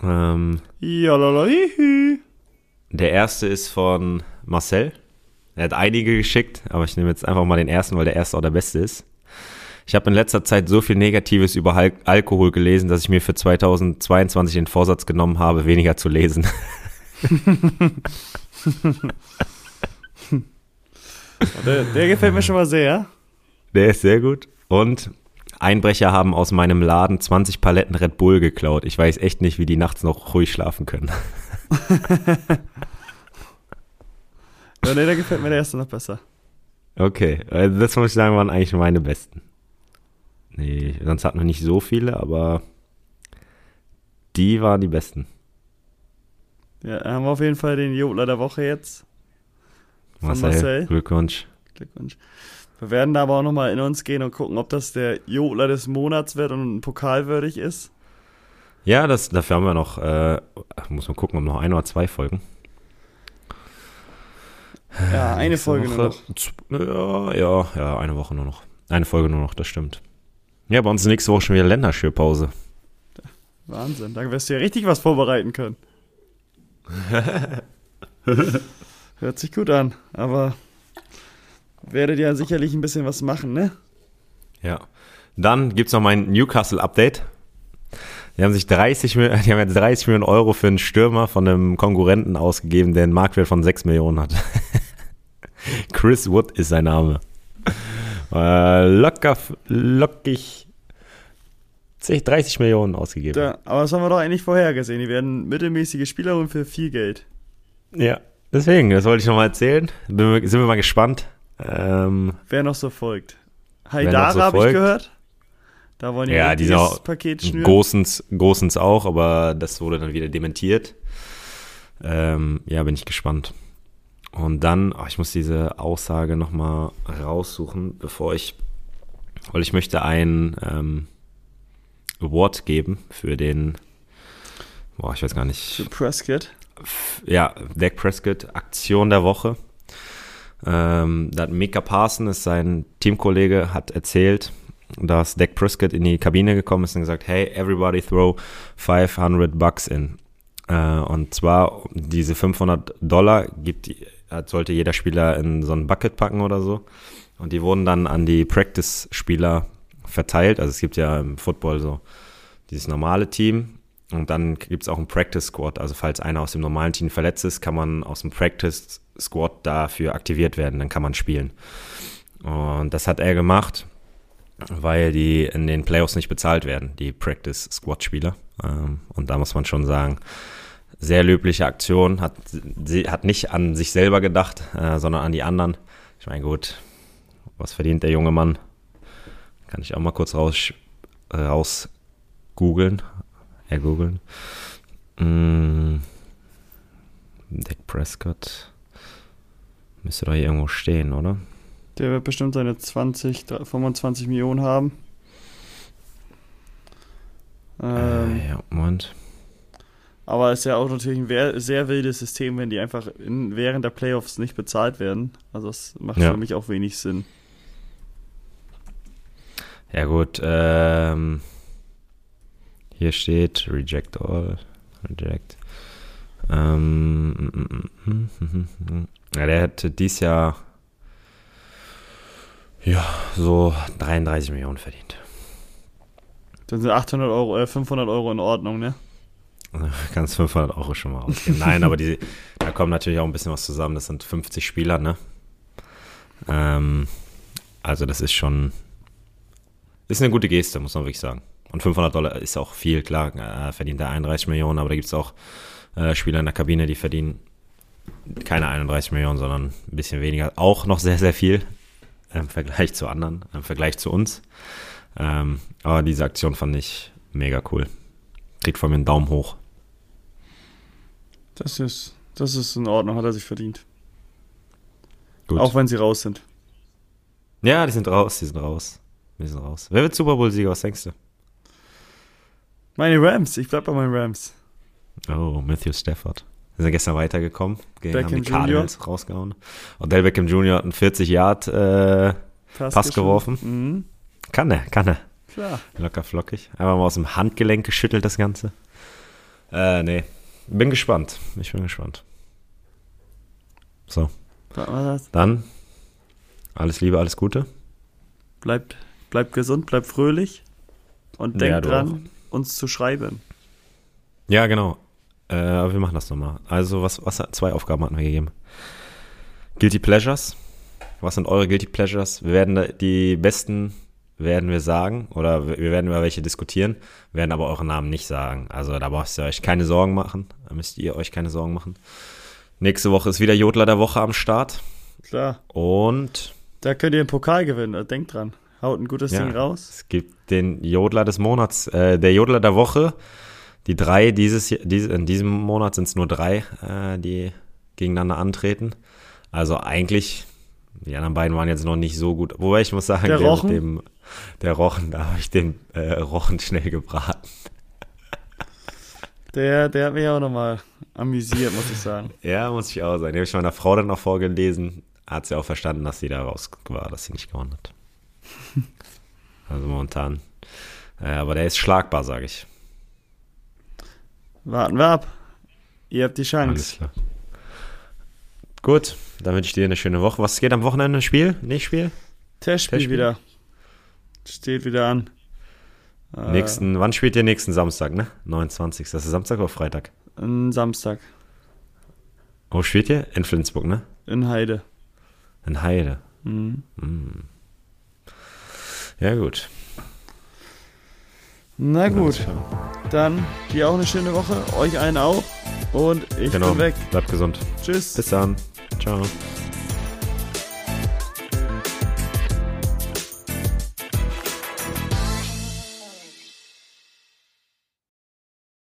Ähm, der erste ist von Marcel. Er hat einige geschickt, aber ich nehme jetzt einfach mal den ersten, weil der erste auch der beste ist. Ich habe in letzter Zeit so viel Negatives über Al Alkohol gelesen, dass ich mir für 2022 den Vorsatz genommen habe, weniger zu lesen.
der, der gefällt mir schon mal sehr.
Der ist sehr gut. Und Einbrecher haben aus meinem Laden 20 Paletten Red Bull geklaut. Ich weiß echt nicht, wie die nachts noch ruhig schlafen können.
ja, nee, da gefällt mir der erste noch besser.
Okay, also das muss ich sagen, waren eigentlich meine besten. Nee, sonst hatten wir nicht so viele, aber die waren die besten.
Ja, haben wir auf jeden Fall den Jodler der Woche jetzt.
Marcel, Marcel. Glückwunsch.
Glückwunsch. Wir werden da aber auch nochmal in uns gehen und gucken, ob das der Jodler des Monats wird und pokalwürdig ist.
Ja, das, dafür haben wir noch, äh, muss man gucken, ob noch ein oder zwei Folgen.
Ja, eine Folge
Woche, nur noch. Ja, ja, ja, eine Woche nur noch. Eine Folge nur noch, das stimmt. Ja, bei uns ist nächste Woche schon wieder Länderspielpause.
Wahnsinn, da wirst du ja richtig was vorbereiten können. Hört sich gut an, aber werdet ja sicherlich ein bisschen was machen, ne?
Ja. Dann gibt es noch mein Newcastle-Update. Die haben sich 30, die haben jetzt 30 Millionen Euro für einen Stürmer von einem Konkurrenten ausgegeben, der einen Marktwert von 6 Millionen hat. Chris Wood ist sein Name. Äh, locker, lockig 30 Millionen ausgegeben.
Ja, aber das haben wir doch eigentlich vorhergesehen. Die werden mittelmäßige Spieler und für viel Geld.
Ja, deswegen, das wollte ich nochmal erzählen. Sind wir mal gespannt.
Ähm, Wer noch so folgt? Haidara so habe ich gehört.
Da wollen die ja, dieses auch Paket schnüren. Großens, Großens auch, aber das wurde dann wieder dementiert. Ähm, ja, bin ich gespannt. Und dann, oh, ich muss diese Aussage nochmal raussuchen, bevor ich, weil ich möchte ein ähm, Award geben für den, boah, ich weiß gar nicht.
Für Prescott?
Ja, Dak Prescott, Aktion der Woche. Ähm, da hat Mika Parson, ist sein Teamkollege, hat erzählt, dass Dak Prescott in die Kabine gekommen ist und gesagt, hey, everybody throw 500 bucks in. Äh, und zwar diese 500 Dollar gibt, sollte jeder Spieler in so ein Bucket packen oder so. Und die wurden dann an die Practice-Spieler verteilt. Also es gibt ja im Football so dieses normale Team und dann gibt es auch ein Practice Squad. Also falls einer aus dem normalen Team verletzt ist, kann man aus dem Practice Squad dafür aktiviert werden. Dann kann man spielen. Und das hat er gemacht weil die in den Playoffs nicht bezahlt werden, die Practice Squad Spieler. Ähm, und da muss man schon sagen, sehr löbliche Aktion, hat, hat nicht an sich selber gedacht, äh, sondern an die anderen. Ich meine, gut, was verdient der junge Mann? Kann ich auch mal kurz raus, raus googeln, ergoogeln. Mm, Dak Prescott müsste doch hier irgendwo stehen, oder?
Der wird bestimmt seine 20, 25 Millionen haben.
Ähm, äh, ja, Moment.
Aber es ist ja auch natürlich ein sehr wildes System, wenn die einfach in, während der Playoffs nicht bezahlt werden. Also das macht ja. für mich auch wenig Sinn.
Ja gut, ähm, hier steht Reject All. Reject. Ähm, ja, der hätte dies Jahr ja, so 33 Millionen verdient.
Dann sind 800 Euro, äh, 500 Euro in Ordnung, ne?
Kannst 500 Euro schon mal ausgeben. Nein, aber die, da kommt natürlich auch ein bisschen was zusammen. Das sind 50 Spieler, ne? Ähm, also das ist schon, ist eine gute Geste, muss man wirklich sagen. Und 500 Dollar ist auch viel, klar, äh, verdient er 31 Millionen, aber da gibt es auch äh, Spieler in der Kabine, die verdienen keine 31 Millionen, sondern ein bisschen weniger. Auch noch sehr, sehr viel im Vergleich zu anderen, im Vergleich zu uns. Ähm, aber diese Aktion fand ich mega cool. Kriegt von mir einen Daumen hoch.
Das ist, das ist in Ordnung, hat er sich verdient. Gut. Auch wenn sie raus sind.
Ja, die sind raus, die sind raus. Wir sind raus. Wer wird Super Bowl-Sieger, was denkst du?
Meine Rams, ich bleib bei meinen Rams.
Oh, Matthew Stafford. Wir sind gestern weitergekommen, Beckham haben die Cardinals rausgehauen. Odell Beckham Jr. hat einen 40 Yard äh, Pass, Pass geworfen. Mhm. Kann er, kann er. Klar. Locker flockig. Einfach mal aus dem Handgelenk geschüttelt das Ganze. Äh, nee. Bin gespannt. Ich bin gespannt. So. Dann alles Liebe, alles Gute.
Bleibt, bleibt gesund, bleibt fröhlich und denkt ja, dran, uns zu schreiben.
Ja, genau. Äh, aber wir machen das nochmal. Also, was, was, zwei Aufgaben hatten wir gegeben. Guilty Pleasures. Was sind eure Guilty Pleasures? Wir werden die besten werden wir sagen oder wir werden über welche diskutieren, werden aber euren Namen nicht sagen. Also da braucht ihr euch keine Sorgen machen. Da müsst ihr euch keine Sorgen machen. Nächste Woche ist wieder Jodler der Woche am Start.
Klar.
Und
da könnt ihr einen Pokal gewinnen. Denkt dran. Haut ein gutes ja, Ding raus.
Es gibt den Jodler des Monats, äh, der Jodler der Woche die drei dieses, diese, in diesem Monat sind es nur drei, äh, die gegeneinander antreten. Also eigentlich Die anderen beiden waren jetzt noch nicht so gut. Wobei ich muss sagen,
der, Rochen?
Dem, der Rochen, da habe ich den äh, Rochen schnell gebraten.
Der, der hat mich auch nochmal amüsiert, muss ich sagen.
Ja, muss ich auch sagen. Die habe ich meiner Frau dann noch vorgelesen. Hat sie auch verstanden, dass sie da raus war, dass sie nicht gewonnen hat. also momentan. Äh, aber der ist schlagbar, sage ich.
Warten wir ab. Ihr habt die Chance. Alles klar.
Gut, dann wünsche ich dir eine schöne Woche. Was geht am Wochenende? Spiel? Nicht Spiel?
Testspiel, Testspiel? wieder. Steht wieder an.
Äh, nächsten, äh, wann spielt ihr nächsten Samstag, ne? 29. Das ist Samstag oder Freitag?
Samstag.
Wo spielt ihr? In Flensburg, ne?
In Heide.
In Heide. Mhm. Mhm. Ja, gut.
Na gut. Dann dir auch eine schöne Woche, euch allen auch. Und ich genau. bin weg.
Bleibt gesund.
Tschüss.
Bis dann. Ciao.